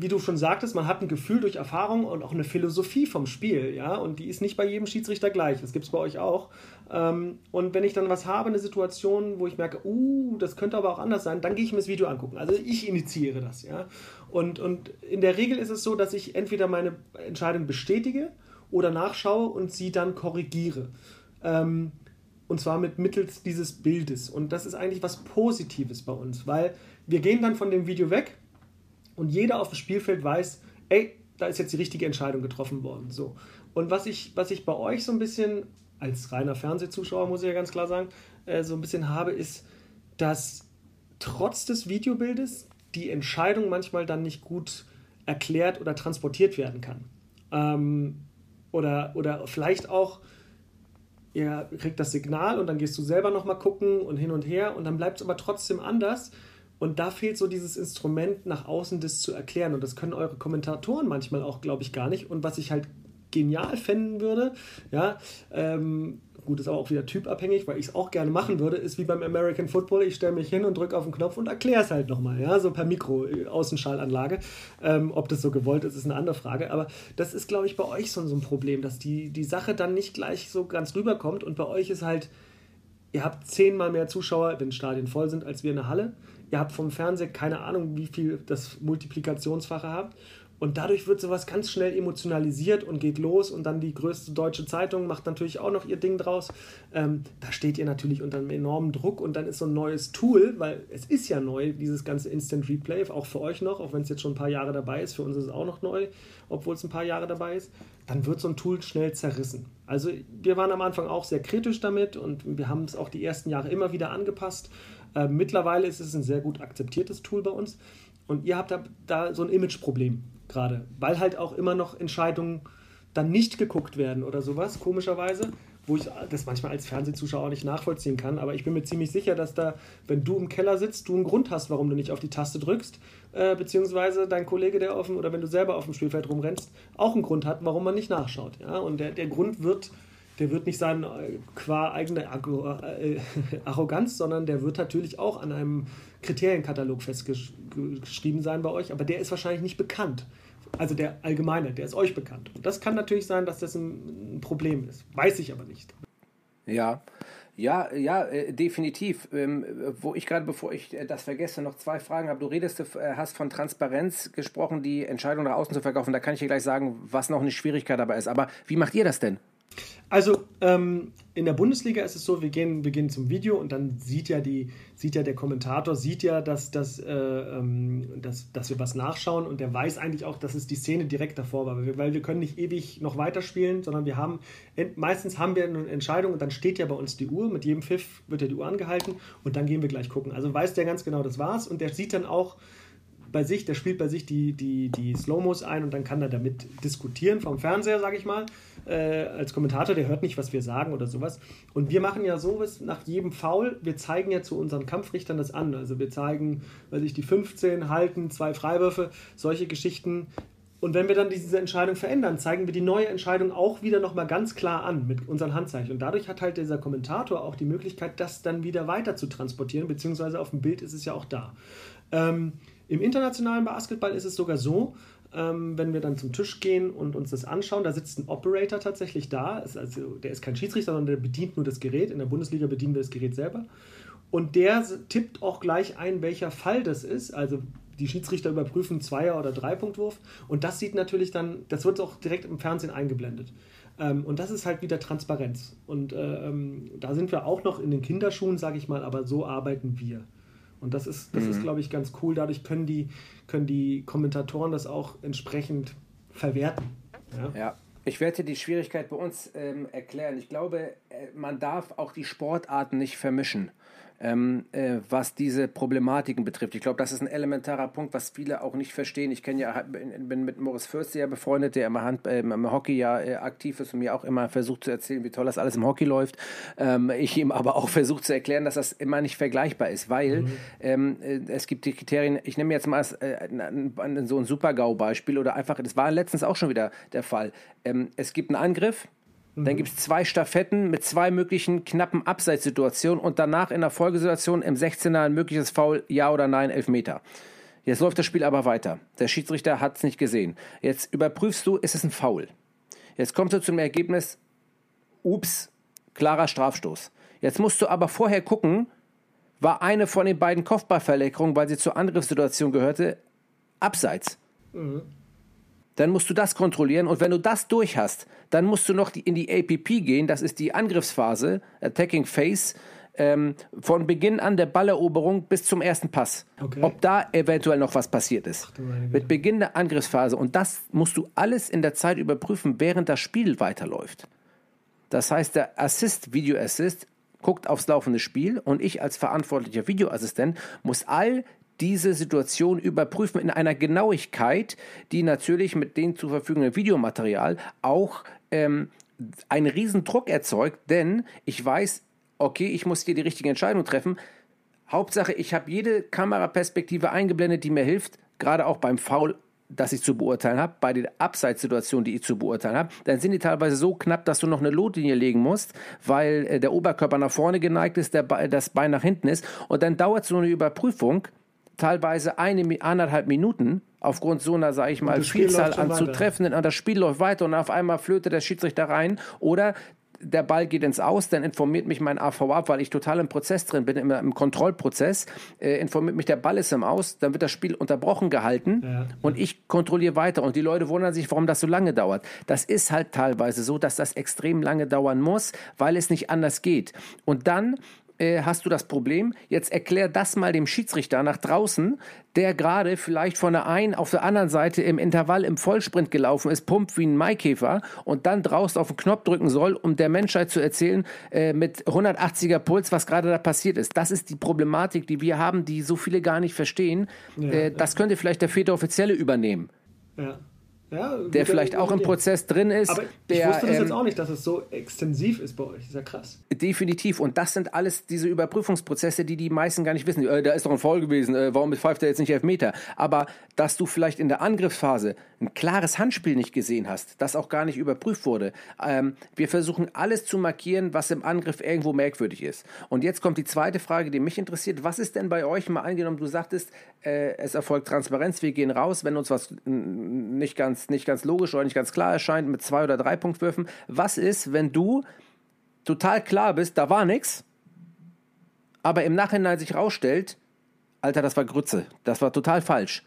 wie du schon sagtest, man hat ein Gefühl durch Erfahrung und auch eine Philosophie vom Spiel, ja, und die ist nicht bei jedem Schiedsrichter gleich. Das gibt es bei euch auch. Ähm, und wenn ich dann was habe, eine Situation, wo ich merke, uh, das könnte aber auch anders sein, dann gehe ich mir das Video angucken. Also ich initiiere das, ja. Und, und in der Regel ist es so, dass ich entweder meine Entscheidung bestätige oder nachschaue und sie dann korrigiere. Ähm, und zwar mit mittels dieses Bildes. Und das ist eigentlich was Positives bei uns, weil wir gehen dann von dem Video weg und jeder auf dem Spielfeld weiß, ey, da ist jetzt die richtige Entscheidung getroffen worden. So. Und was ich, was ich bei euch so ein bisschen, als reiner Fernsehzuschauer muss ich ja ganz klar sagen, äh, so ein bisschen habe, ist, dass trotz des Videobildes die Entscheidung manchmal dann nicht gut erklärt oder transportiert werden kann. Ähm, oder, oder vielleicht auch, ihr kriegt das Signal und dann gehst du selber nochmal gucken und hin und her und dann bleibt es aber trotzdem anders und da fehlt so dieses Instrument nach außen, das zu erklären. Und das können eure Kommentatoren manchmal auch, glaube ich, gar nicht. Und was ich halt genial fänden würde, ja, ähm, gut, ist aber auch wieder typabhängig, weil ich es auch gerne machen würde, ist wie beim American Football, ich stelle mich hin und drücke auf den Knopf und erkläre es halt nochmal, ja, so per Mikro, äh, Außenschallanlage. Ähm, ob das so gewollt ist, ist eine andere Frage, aber das ist, glaube ich, bei euch so, so ein Problem, dass die, die Sache dann nicht gleich so ganz rüberkommt und bei euch ist halt, ihr habt zehnmal mehr Zuschauer, wenn Stadien voll sind, als wir in der Halle ihr habt vom Fernseher keine Ahnung, wie viel das Multiplikationsfache habt. Und dadurch wird sowas ganz schnell emotionalisiert und geht los. Und dann die größte deutsche Zeitung macht natürlich auch noch ihr Ding draus. Ähm, da steht ihr natürlich unter einem enormen Druck. Und dann ist so ein neues Tool, weil es ist ja neu, dieses ganze Instant Replay, auch für euch noch, auch wenn es jetzt schon ein paar Jahre dabei ist. Für uns ist es auch noch neu, obwohl es ein paar Jahre dabei ist. Dann wird so ein Tool schnell zerrissen. Also wir waren am Anfang auch sehr kritisch damit und wir haben es auch die ersten Jahre immer wieder angepasst. Äh, mittlerweile ist es ein sehr gut akzeptiertes Tool bei uns. Und ihr habt da, da so ein Imageproblem gerade, weil halt auch immer noch Entscheidungen dann nicht geguckt werden oder sowas, komischerweise, wo ich das manchmal als Fernsehzuschauer nicht nachvollziehen kann. Aber ich bin mir ziemlich sicher, dass da, wenn du im Keller sitzt, du einen Grund hast, warum du nicht auf die Taste drückst, äh, beziehungsweise dein Kollege, der offen oder wenn du selber auf dem Spielfeld rumrennst, auch einen Grund hat, warum man nicht nachschaut. Ja? Und der, der Grund wird der wird nicht sein äh, qua eigener äh, (laughs) Arroganz, sondern der wird natürlich auch an einem Kriterienkatalog festgeschrieben sein bei euch, aber der ist wahrscheinlich nicht bekannt. Also der allgemeine, der ist euch bekannt. Und das kann natürlich sein, dass das ein Problem ist. Weiß ich aber nicht. Ja, ja, ja, äh, definitiv. Ähm, wo ich gerade, bevor ich äh, das vergesse, noch zwei Fragen habe. Du redest, äh, hast von Transparenz gesprochen, die Entscheidung nach außen zu verkaufen. Da kann ich dir gleich sagen, was noch eine Schwierigkeit dabei ist. Aber wie macht ihr das denn? Also ähm, in der Bundesliga ist es so, wir gehen, wir gehen zum Video und dann sieht ja, die, sieht ja der Kommentator, sieht ja, dass, dass, äh, ähm, dass, dass wir was nachschauen und der weiß eigentlich auch, dass es die Szene direkt davor war, weil wir, weil wir können nicht ewig noch weiterspielen, sondern wir haben, meistens haben wir eine Entscheidung und dann steht ja bei uns die Uhr, mit jedem Pfiff wird ja die Uhr angehalten und dann gehen wir gleich gucken. Also weiß der ganz genau, das war's und der sieht dann auch, bei sich, der spielt bei sich die, die, die Slow-Mos ein und dann kann er damit diskutieren vom Fernseher, sage ich mal. Äh, als Kommentator, der hört nicht, was wir sagen oder sowas. Und wir machen ja sowas nach jedem Foul. Wir zeigen ja zu unseren Kampfrichtern das an. Also wir zeigen, weiß ich, die 15 halten, zwei Freiwürfe, solche Geschichten. Und wenn wir dann diese Entscheidung verändern, zeigen wir die neue Entscheidung auch wieder nochmal ganz klar an mit unseren Handzeichen. Und dadurch hat halt dieser Kommentator auch die Möglichkeit, das dann wieder weiter zu transportieren, beziehungsweise auf dem Bild ist es ja auch da. Ähm, Im internationalen Basketball ist es sogar so, ähm, wenn wir dann zum Tisch gehen und uns das anschauen, da sitzt ein Operator tatsächlich da. Ist also, der ist kein Schiedsrichter, sondern der bedient nur das Gerät. In der Bundesliga bedienen wir das Gerät selber. Und der tippt auch gleich ein, welcher Fall das ist. Also die Schiedsrichter überprüfen Zweier- oder Dreipunktwurf. Und das sieht natürlich dann, das wird auch direkt im Fernsehen eingeblendet. Ähm, und das ist halt wieder Transparenz. Und äh, ähm, da sind wir auch noch in den Kinderschuhen, sage ich mal, aber so arbeiten wir. Und das ist, das mhm. ist glaube ich, ganz cool. Dadurch können die, können die Kommentatoren das auch entsprechend verwerten. Ja. ja. Ich werde die Schwierigkeit bei uns ähm, erklären. Ich glaube, äh, man darf auch die Sportarten nicht vermischen ähm, äh, was diese Problematiken betrifft. Ich glaube, das ist ein elementarer Punkt, was viele auch nicht verstehen. Ich kenne ja, bin mit Moritz Fürste ja befreundet, der im, Hand, äh, im Hockey ja äh, aktiv ist und mir auch immer versucht zu erzählen, wie toll das alles im Hockey läuft. Ähm, ich ihm aber auch versucht zu erklären, dass das immer nicht vergleichbar ist, weil mhm. ähm, äh, es gibt die Kriterien, ich nehme jetzt mal äh, so ein Super-GAU-Beispiel oder einfach, das war letztens auch schon wieder der Fall. Ähm, es gibt einen Angriff, dann mhm. gibt es zwei Staffetten mit zwei möglichen knappen Abseitssituationen und danach in der Folgesituation im 16er ein mögliches Foul, ja oder nein, Elfmeter. Jetzt läuft das Spiel aber weiter. Der Schiedsrichter hat es nicht gesehen. Jetzt überprüfst du, ist es ein Foul. Jetzt kommst du zum Ergebnis, ups, klarer Strafstoß. Jetzt musst du aber vorher gucken, war eine von den beiden Kopfballverleckerungen, weil sie zur Angriffssituation gehörte, abseits. Mhm dann musst du das kontrollieren und wenn du das durch hast, dann musst du noch in die APP gehen, das ist die Angriffsphase, Attacking Phase, ähm, von Beginn an der Balleroberung bis zum ersten Pass. Okay. Ob da eventuell noch was passiert ist. Ach, Mit Beginn der Angriffsphase. Und das musst du alles in der Zeit überprüfen, während das Spiel weiterläuft. Das heißt, der Assist, Video Assist, guckt aufs laufende Spiel und ich als verantwortlicher Videoassistent muss all diese Situation überprüfen in einer Genauigkeit, die natürlich mit dem zur verfügenden Videomaterial auch ähm, einen riesen Druck erzeugt, denn ich weiß, okay, ich muss hier die richtige Entscheidung treffen. Hauptsache, ich habe jede Kameraperspektive eingeblendet, die mir hilft, gerade auch beim Foul das ich zu beurteilen habe, bei den Abseitssituationen, die ich zu beurteilen habe, dann sind die teilweise so knapp, dass du noch eine Lotlinie legen musst, weil äh, der Oberkörper nach vorne geneigt ist, der Be das Bein nach hinten ist. Und dann dauert so eine Überprüfung teilweise eine, anderthalb Minuten aufgrund so einer, sage ich mal, Vielzahl an zu treffenden und das Spiel läuft weiter und auf einmal flöte der Schiedsrichter rein oder der Ball geht ins Aus, dann informiert mich mein AVA, weil ich total im Prozess drin bin, im, im Kontrollprozess, äh, informiert mich, der Ball ist im Aus, dann wird das Spiel unterbrochen gehalten ja. und ich kontrolliere weiter und die Leute wundern sich, warum das so lange dauert. Das ist halt teilweise so, dass das extrem lange dauern muss, weil es nicht anders geht. Und dann äh, hast du das Problem. Jetzt erklär das mal dem Schiedsrichter nach draußen, der gerade vielleicht von der einen auf der anderen Seite im Intervall im Vollsprint gelaufen ist, pumpt wie ein Maikäfer und dann draußen auf den Knopf drücken soll, um der Menschheit zu erzählen äh, mit 180er Puls, was gerade da passiert ist. Das ist die Problematik, die wir haben, die so viele gar nicht verstehen. Ja, äh, das könnte vielleicht der Väter Offizielle übernehmen. Ja. Ja, der vielleicht auch im Prozess drin ist. Aber der, ich wusste das ähm, jetzt auch nicht, dass es so extensiv ist bei euch. Das ist ja krass. Definitiv. Und das sind alles diese Überprüfungsprozesse, die die meisten gar nicht wissen. Äh, da ist doch ein Foul gewesen. Äh, warum pfeift er jetzt nicht Elfmeter? Aber dass du vielleicht in der Angriffsphase ein klares Handspiel nicht gesehen hast, das auch gar nicht überprüft wurde. Ähm, wir versuchen alles zu markieren, was im Angriff irgendwo merkwürdig ist. Und jetzt kommt die zweite Frage, die mich interessiert. Was ist denn bei euch mal angenommen? Du sagtest, äh, es erfolgt Transparenz. Wir gehen raus, wenn uns was nicht ganz ganz, nicht ganz logisch oder nicht ganz klar erscheint mit zwei oder drei Punktwürfen. Was ist, wenn du total klar bist, da war nichts, aber im Nachhinein sich rausstellt, Alter, das war Grütze, das war total falsch.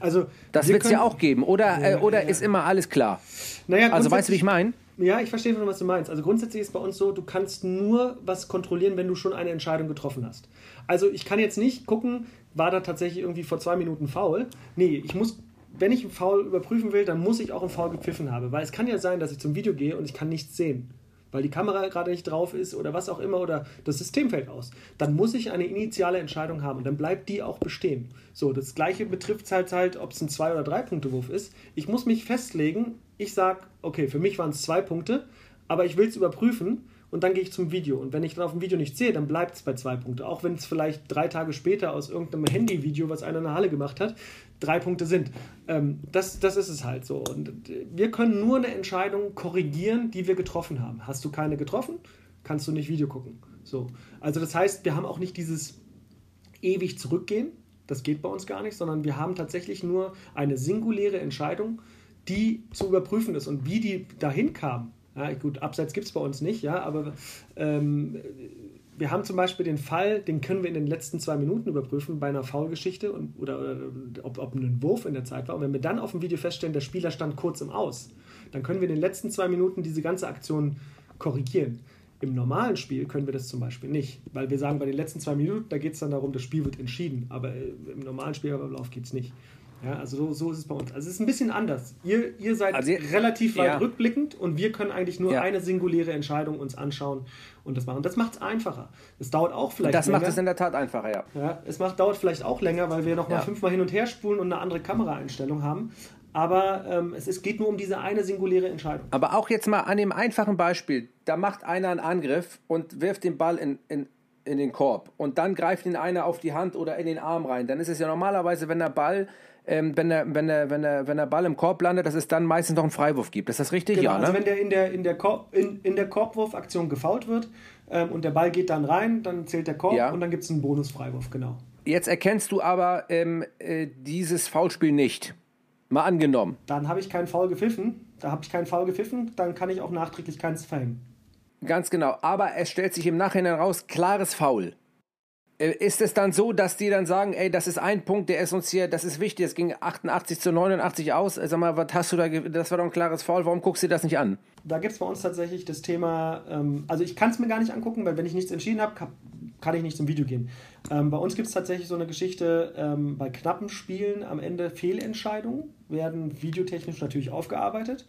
Also, das wird es ja auch geben, oder, ja, äh, oder ja. ist immer alles klar? Naja, also weißt du, wie ich meine? Ja, ich verstehe schon, was du meinst. Also grundsätzlich ist bei uns so, du kannst nur was kontrollieren, wenn du schon eine Entscheidung getroffen hast. Also ich kann jetzt nicht gucken, war da tatsächlich irgendwie vor zwei Minuten faul. Nee, ich muss wenn ich einen Foul überprüfen will, dann muss ich auch einen Foul gepfiffen haben. Weil es kann ja sein, dass ich zum Video gehe und ich kann nichts sehen. Weil die Kamera gerade nicht drauf ist oder was auch immer oder das System fällt aus. Dann muss ich eine initiale Entscheidung haben und dann bleibt die auch bestehen. So, das gleiche betrifft es halt, halt ob es ein 2- oder 3-Punkte-Wurf ist. Ich muss mich festlegen, ich sage, okay, für mich waren es zwei Punkte, aber ich will es überprüfen und dann gehe ich zum Video. Und wenn ich dann auf dem Video nicht sehe, dann bleibt es bei zwei Punkten. Auch wenn es vielleicht drei Tage später aus irgendeinem Handyvideo, was einer in der Halle gemacht hat, drei Punkte sind. Ähm, das, das ist es halt so. Und wir können nur eine Entscheidung korrigieren, die wir getroffen haben. Hast du keine getroffen, kannst du nicht Video gucken. So. Also das heißt, wir haben auch nicht dieses ewig zurückgehen. Das geht bei uns gar nicht, sondern wir haben tatsächlich nur eine singuläre Entscheidung, die zu überprüfen ist. Und wie die dahin kam, ja, gut, Abseits gibt es bei uns nicht, ja, aber ähm, wir haben zum Beispiel den Fall, den können wir in den letzten zwei Minuten überprüfen bei einer Foulgeschichte und, oder, oder ob, ob ein Wurf in der Zeit war. Und wenn wir dann auf dem Video feststellen, der Spieler stand kurz im Aus, dann können wir in den letzten zwei Minuten diese ganze Aktion korrigieren. Im normalen Spiel können wir das zum Beispiel nicht, weil wir sagen, bei den letzten zwei Minuten, da geht es dann darum, das Spiel wird entschieden, aber äh, im normalen Spielverlauf geht es nicht. Ja, also so, so, ist es bei uns. Also es ist ein bisschen anders. Ihr, ihr seid also, relativ weit ja. rückblickend und wir können eigentlich nur ja. eine singuläre Entscheidung uns anschauen und das machen. Und das macht es einfacher. Es dauert auch vielleicht Das länger. macht es in der Tat einfacher, ja. ja es macht, dauert vielleicht auch länger, weil wir noch mal fünfmal hin und her spulen und eine andere Kameraeinstellung haben. Aber ähm, es ist, geht nur um diese eine singuläre Entscheidung. Aber auch jetzt mal an dem einfachen Beispiel. Da macht einer einen Angriff und wirft den Ball in, in, in den Korb. Und dann greift ihn einer auf die Hand oder in den Arm rein. Dann ist es ja normalerweise, wenn der Ball ähm, wenn, der, wenn, der, wenn, der, wenn der Ball im Korb landet, dass es dann meistens noch einen Freiwurf gibt. Ist das richtig? Genau, ja, ne? also wenn der in der, in der, Korb, in, in der Korbwurfaktion gefault wird ähm, und der Ball geht dann rein, dann zählt der Korb ja. und dann gibt es einen Bonusfreiwurf, genau. Jetzt erkennst du aber ähm, äh, dieses Foulspiel nicht. Mal angenommen. Dann habe ich keinen Foul gepfiffen. Da habe ich keinen Foul gepfiffen, dann kann ich auch nachträglich keins verhängen. Ganz genau. Aber es stellt sich im Nachhinein raus, klares Foul. Äh, ist es dann so, dass die dann sagen, ey, das ist ein Punkt, der ist uns hier, das ist wichtig, es ging 88 zu 89 aus, sag mal, was hast du da, das war doch ein klares Foul, warum guckst du das nicht an? Da gibt es bei uns tatsächlich das Thema, ähm, also ich kann es mir gar nicht angucken, weil wenn ich nichts entschieden habe, kann ich nicht zum Video gehen. Ähm, bei uns gibt es tatsächlich so eine Geschichte, ähm, bei knappen Spielen am Ende Fehlentscheidungen werden videotechnisch natürlich aufgearbeitet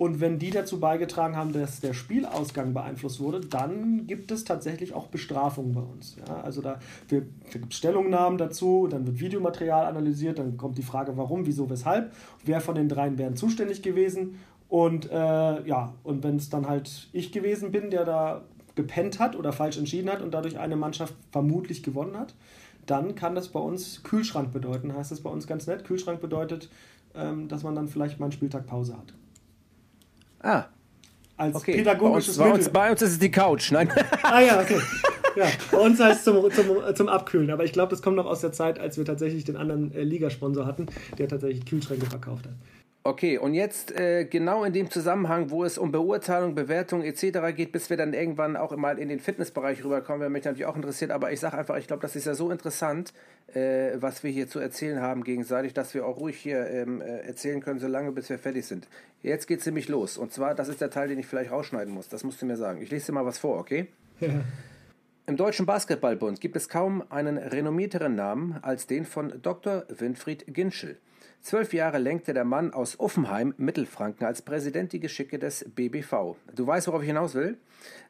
und wenn die dazu beigetragen haben, dass der Spielausgang beeinflusst wurde, dann gibt es tatsächlich auch Bestrafungen bei uns. Ja, also da, wir, gibt Stellungnahmen dazu, dann wird Videomaterial analysiert, dann kommt die Frage, warum, wieso, weshalb, wer von den dreien wären zuständig gewesen. Und äh, ja, und wenn es dann halt ich gewesen bin, der da gepennt hat oder falsch entschieden hat und dadurch eine Mannschaft vermutlich gewonnen hat, dann kann das bei uns Kühlschrank bedeuten. Heißt das bei uns ganz nett. Kühlschrank bedeutet, ähm, dass man dann vielleicht mal einen Spieltag Pause hat. Ah. Als okay. pädagogisches bei uns, Mittel. Bei uns, bei uns ist es die Couch, nein. (laughs) ah ja, okay. Ja, bei uns heißt es zum, zum, zum Abkühlen. Aber ich glaube, das kommt noch aus der Zeit, als wir tatsächlich den anderen äh, Ligasponsor hatten, der tatsächlich Kühlschränke verkauft hat. Okay, und jetzt äh, genau in dem Zusammenhang, wo es um Beurteilung, Bewertung etc. geht, bis wir dann irgendwann auch mal in den Fitnessbereich rüberkommen, wäre mich natürlich auch interessiert. Aber ich sage einfach, ich glaube, das ist ja so interessant, äh, was wir hier zu erzählen haben gegenseitig, dass wir auch ruhig hier ähm, äh, erzählen können, solange bis wir fertig sind. Jetzt geht es nämlich los. Und zwar, das ist der Teil, den ich vielleicht rausschneiden muss. Das musst du mir sagen. Ich lese dir mal was vor, okay? Ja. Im Deutschen Basketballbund gibt es kaum einen renommierteren Namen als den von Dr. Winfried Ginschel. Zwölf Jahre lenkte der Mann aus Uffenheim, Mittelfranken, als Präsident die Geschicke des BBV. Du weißt, worauf ich hinaus will?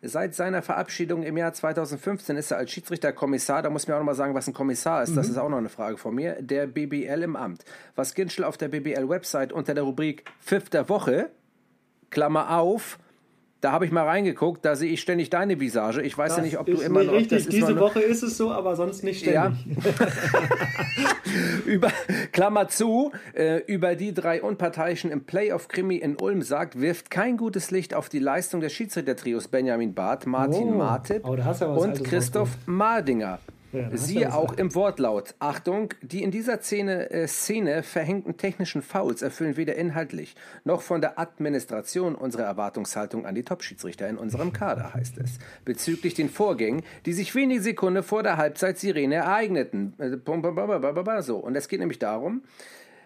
Seit seiner Verabschiedung im Jahr 2015 ist er als Schiedsrichter Kommissar, da muss mir auch noch mal sagen, was ein Kommissar ist, mhm. das ist auch noch eine Frage von mir, der BBL im Amt. Was Ginschel auf der BBL-Website unter der Rubrik Pfiff der Woche, Klammer auf, da habe ich mal reingeguckt, da sehe ich ständig deine Visage. Ich weiß das ja nicht, ob du immer noch. Richtig, diese Woche ist es so, aber sonst nicht ständig. Ja. (laughs) über, Klammer zu, äh, über die drei Unparteiischen im Playoff-Krimi in Ulm sagt, wirft kein gutes Licht auf die Leistung des Schiedsrichtertrios Benjamin Barth, Martin oh. Martip oh, und Christoph Mardinger. Ja, Siehe auch im Wortlaut. Achtung, die in dieser Szene, äh, Szene verhängten technischen Fouls erfüllen weder inhaltlich noch von der Administration unsere Erwartungshaltung an die Top-Schiedsrichter in unserem Kader, heißt es. Bezüglich den Vorgängen, die sich wenige Sekunden vor der Halbzeit-Sirene ereigneten. Äh, so, und es geht nämlich darum,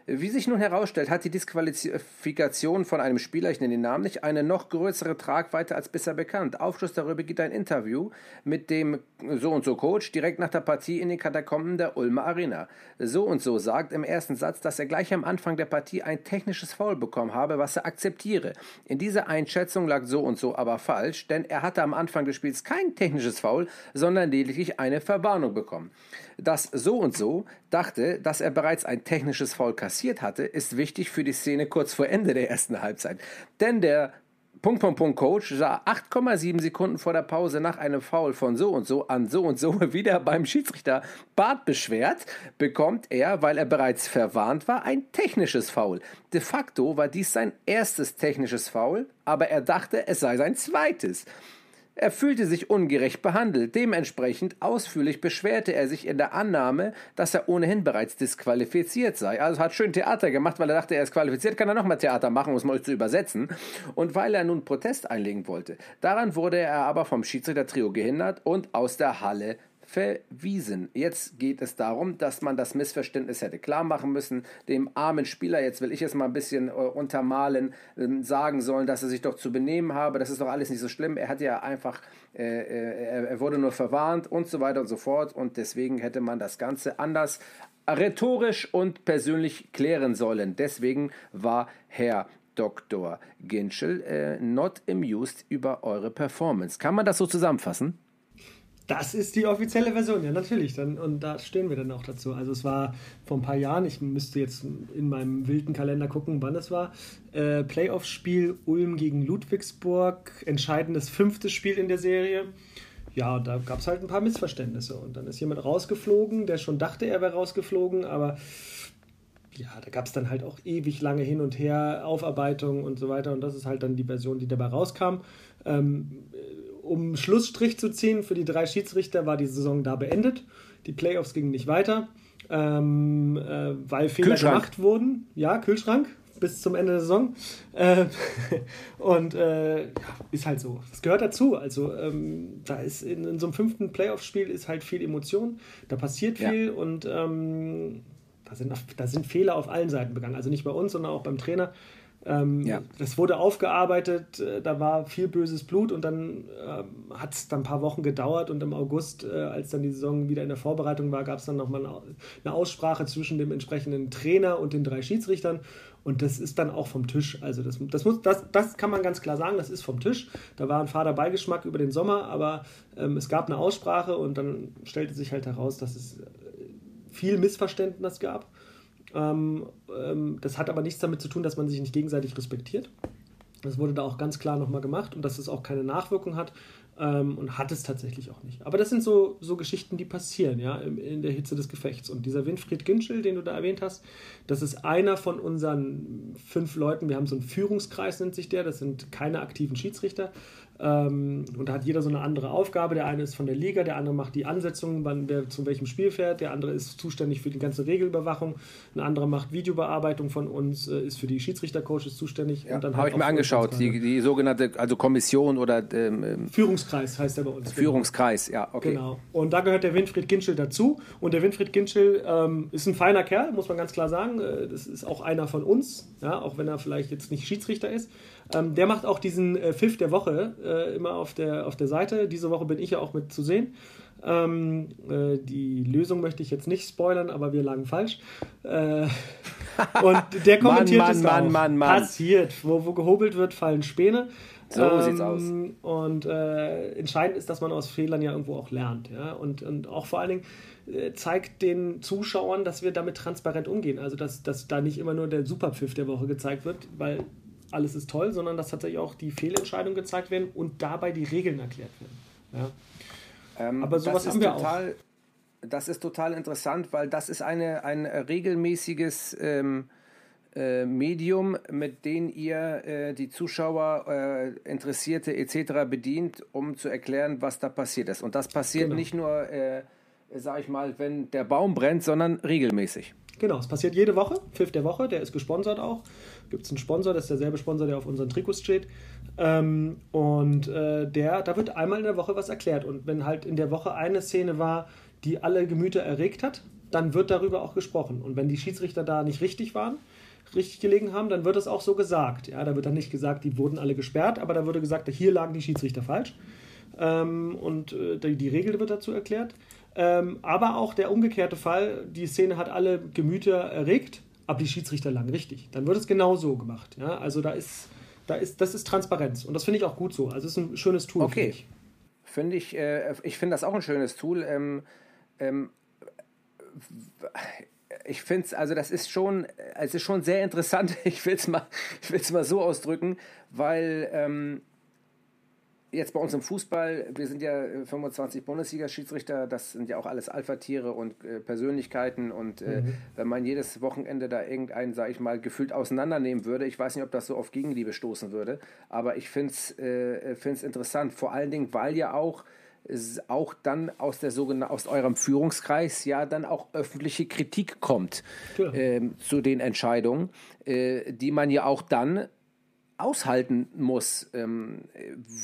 wie sich nun herausstellt, hat die Disqualifikation von einem Spieler, ich nenne den Namen nicht, eine noch größere Tragweite als bisher bekannt. Aufschluss darüber gibt ein Interview mit dem so und so Coach direkt nach der Partie in den Katakomben der Ulmer Arena. So und so sagt im ersten Satz, dass er gleich am Anfang der Partie ein technisches Foul bekommen habe, was er akzeptiere. In dieser Einschätzung lag so und so aber falsch, denn er hatte am Anfang des Spiels kein technisches Foul, sondern lediglich eine Verwarnung bekommen. Das so und so dachte, dass er bereits ein technisches Foul kassiert hatte, ist wichtig für die Szene kurz vor Ende der ersten Halbzeit. Denn der Punkt, Punkt, Punkt, Coach sah 8,7 Sekunden vor der Pause nach einem Foul von so und so an so und so (laughs) wieder beim Schiedsrichter Bart beschwert, bekommt er, weil er bereits verwarnt war, ein technisches Foul. De facto war dies sein erstes technisches Foul, aber er dachte, es sei sein zweites. Er fühlte sich ungerecht behandelt. Dementsprechend ausführlich beschwerte er sich in der Annahme, dass er ohnehin bereits disqualifiziert sei. Also hat schön Theater gemacht, weil er dachte, er ist qualifiziert, kann er nochmal Theater machen, um es mal zu übersetzen. Und weil er nun Protest einlegen wollte. Daran wurde er aber vom Schiedsrichter-Trio gehindert und aus der Halle verwiesen. Jetzt geht es darum, dass man das Missverständnis hätte klar machen müssen, dem armen Spieler, jetzt will ich es mal ein bisschen äh, untermalen, äh, sagen sollen, dass er sich doch zu benehmen habe, das ist doch alles nicht so schlimm, er hat ja einfach, äh, äh, er, wurde nur verwarnt und so weiter und so fort und deswegen hätte man das Ganze anders rhetorisch und persönlich klären sollen. Deswegen war Herr Dr. Ginschel äh, not amused über eure Performance. Kann man das so zusammenfassen? Das ist die offizielle Version, ja, natürlich. Dann, und da stehen wir dann auch dazu. Also, es war vor ein paar Jahren, ich müsste jetzt in meinem wilden Kalender gucken, wann es war. Äh, Playoff-Spiel Ulm gegen Ludwigsburg, entscheidendes fünftes Spiel in der Serie. Ja, da gab es halt ein paar Missverständnisse. Und dann ist jemand rausgeflogen, der schon dachte, er wäre rausgeflogen, aber ja, da gab es dann halt auch ewig lange hin und her, Aufarbeitung und so weiter. Und das ist halt dann die Version, die dabei rauskam. Ähm, um Schlussstrich zu ziehen für die drei Schiedsrichter, war die Saison da beendet. Die Playoffs gingen nicht weiter, ähm, äh, weil Fehler gemacht wurden. Ja, Kühlschrank bis zum Ende der Saison. Äh, (laughs) und äh, ja, ist halt so. Das gehört dazu. Also ähm, da ist in, in, so einem fünften Playoff-Spiel ist halt viel Emotion. Da passiert viel ja. und ähm, da, sind, da sind Fehler auf allen Seiten begangen. Also nicht bei uns, sondern auch beim Trainer. Ähm, ja. Das wurde aufgearbeitet, äh, da war viel böses Blut und dann äh, hat es dann ein paar Wochen gedauert und im August, äh, als dann die Saison wieder in der Vorbereitung war, gab es dann nochmal eine Aussprache zwischen dem entsprechenden Trainer und den drei Schiedsrichtern und das ist dann auch vom Tisch. Also das, das, muss, das, das kann man ganz klar sagen, das ist vom Tisch. Da war ein fader Beigeschmack über den Sommer, aber ähm, es gab eine Aussprache und dann stellte sich halt heraus, dass es äh, viel Missverständnis gab ähm, ähm, das hat aber nichts damit zu tun, dass man sich nicht gegenseitig respektiert. Das wurde da auch ganz klar nochmal gemacht und dass es auch keine Nachwirkung hat ähm, und hat es tatsächlich auch nicht. Aber das sind so, so Geschichten, die passieren, ja, in, in der Hitze des Gefechts. Und dieser Winfried Ginschel, den du da erwähnt hast, das ist einer von unseren fünf Leuten. Wir haben so einen Führungskreis, nennt sich der. Das sind keine aktiven Schiedsrichter. Ähm, und da hat jeder so eine andere Aufgabe. Der eine ist von der Liga, der andere macht die Ansetzung, wann wer zu welchem Spiel fährt, der andere ist zuständig für die ganze Regelüberwachung, ein anderer macht Videobearbeitung von uns, äh, ist für die Schiedsrichtercoaches zuständig. Ja, Habe ich mir angeschaut, die, die sogenannte also Kommission oder ähm, ähm, Führungskreis heißt er bei uns. Genau. Führungskreis, genau. ja, okay. Genau. Und da gehört der Winfried Ginschel dazu. Und der Winfried Ginschel ähm, ist ein feiner Kerl, muss man ganz klar sagen. Äh, das ist auch einer von uns, ja, auch wenn er vielleicht jetzt nicht Schiedsrichter ist. Ähm, der macht auch diesen äh, Pfiff der Woche äh, immer auf der, auf der Seite. Diese Woche bin ich ja auch mit zu sehen. Ähm, äh, die Lösung möchte ich jetzt nicht spoilern, aber wir lagen falsch. Äh, und der (laughs) kommentiert Mann, Mann, es Mann, auch. Mann, Mann. Passiert. Wo, wo gehobelt wird, fallen Späne. So ähm, sieht's aus. Und äh, entscheidend ist, dass man aus Fehlern ja irgendwo auch lernt. Ja? Und, und auch vor allen Dingen äh, zeigt den Zuschauern, dass wir damit transparent umgehen. Also, dass, dass da nicht immer nur der Superpfiff der Woche gezeigt wird, weil alles ist toll, sondern dass tatsächlich auch die Fehlentscheidungen gezeigt werden und dabei die Regeln erklärt werden. Ja. Ähm, Aber sowas haben wir total, auch. Das ist total interessant, weil das ist eine, ein regelmäßiges ähm, äh, Medium, mit dem ihr äh, die Zuschauer, äh, Interessierte etc. bedient, um zu erklären, was da passiert ist. Und das passiert genau. nicht nur, äh, sag ich mal, wenn der Baum brennt, sondern regelmäßig. Genau, es passiert jede Woche, Pfiff der Woche, der ist gesponsert auch. Gibt es einen Sponsor, das ist derselbe Sponsor, der auf unseren Trikots steht. Ähm, und äh, der, da wird einmal in der Woche was erklärt. Und wenn halt in der Woche eine Szene war, die alle Gemüter erregt hat, dann wird darüber auch gesprochen. Und wenn die Schiedsrichter da nicht richtig waren, richtig gelegen haben, dann wird es auch so gesagt. Ja, da wird dann nicht gesagt, die wurden alle gesperrt, aber da wurde gesagt, hier lagen die Schiedsrichter falsch. Ähm, und äh, die, die Regel wird dazu erklärt. Ähm, aber auch der umgekehrte Fall, die Szene hat alle Gemüter erregt, aber die Schiedsrichter lagen richtig. Dann wird es genau so gemacht. Ja? Also da ist, da ist, das ist Transparenz und das finde ich auch gut so. Also es ist ein schönes Tool. Okay. Find ich finde ich, äh, ich finde das auch ein schönes Tool. Ähm, ähm, ich finde es, also das ist schon, es ist schon sehr interessant. (laughs) Ich will es mal, mal so ausdrücken, weil ähm, jetzt bei uns im Fußball, wir sind ja äh, 25 Bundesliga-Schiedsrichter, das sind ja auch alles Alpha-Tiere und äh, Persönlichkeiten. Und äh, wenn man jedes Wochenende da irgendeinen, sage ich mal, gefühlt auseinandernehmen würde, ich weiß nicht, ob das so auf Gegenliebe stoßen würde, aber ich finde es äh, find's interessant. Vor allen Dingen, weil ja auch auch dann aus der sogenannten aus eurem Führungskreis ja dann auch öffentliche Kritik kommt ähm, zu den Entscheidungen, äh, die man ja auch dann aushalten muss. Ähm,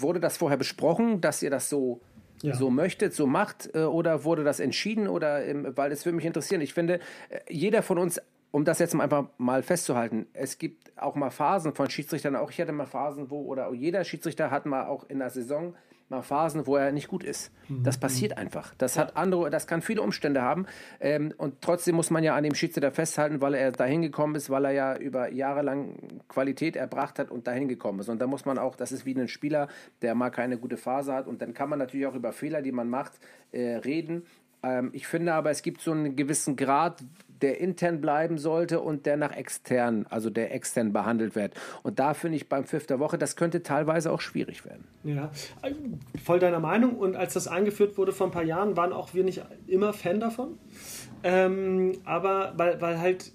wurde das vorher besprochen, dass ihr das so, Ja. so möchtet, so macht, äh, oder wurde das entschieden? Oder ähm, weil es würde mich interessieren. Ich finde, äh, jeder von uns, um das jetzt mal einfach mal festzuhalten, es gibt auch mal Phasen von Schiedsrichtern, auch ich hatte mal Phasen, wo, oder jeder Schiedsrichter hat mal auch in der Saison mal Phasen, wo er nicht gut ist. Das passiert einfach. Das hat andere, das kann viele Umstände haben. Ähm, und trotzdem muss man ja an dem Schiedsrichter festhalten, weil er dahin gekommen ist, weil er ja über Jahre lang Qualität erbracht hat und dahin gekommen ist. Und da muss man auch, das ist wie ein Spieler, der mal keine gute Phase hat. Und dann kann man natürlich auch über Fehler, die man macht, äh, reden. Ähm, ich finde aber, es gibt so einen gewissen Grad, der intern bleiben sollte und der nach extern, also der extern behandelt wird. Und da finde ich beim Pfiff der Woche, das könnte teilweise auch schwierig werden. Ja, voll deiner Meinung. Und als das eingeführt wurde vor ein paar Jahren, waren auch wir nicht immer Fan davon. Ähm, aber weil, weil halt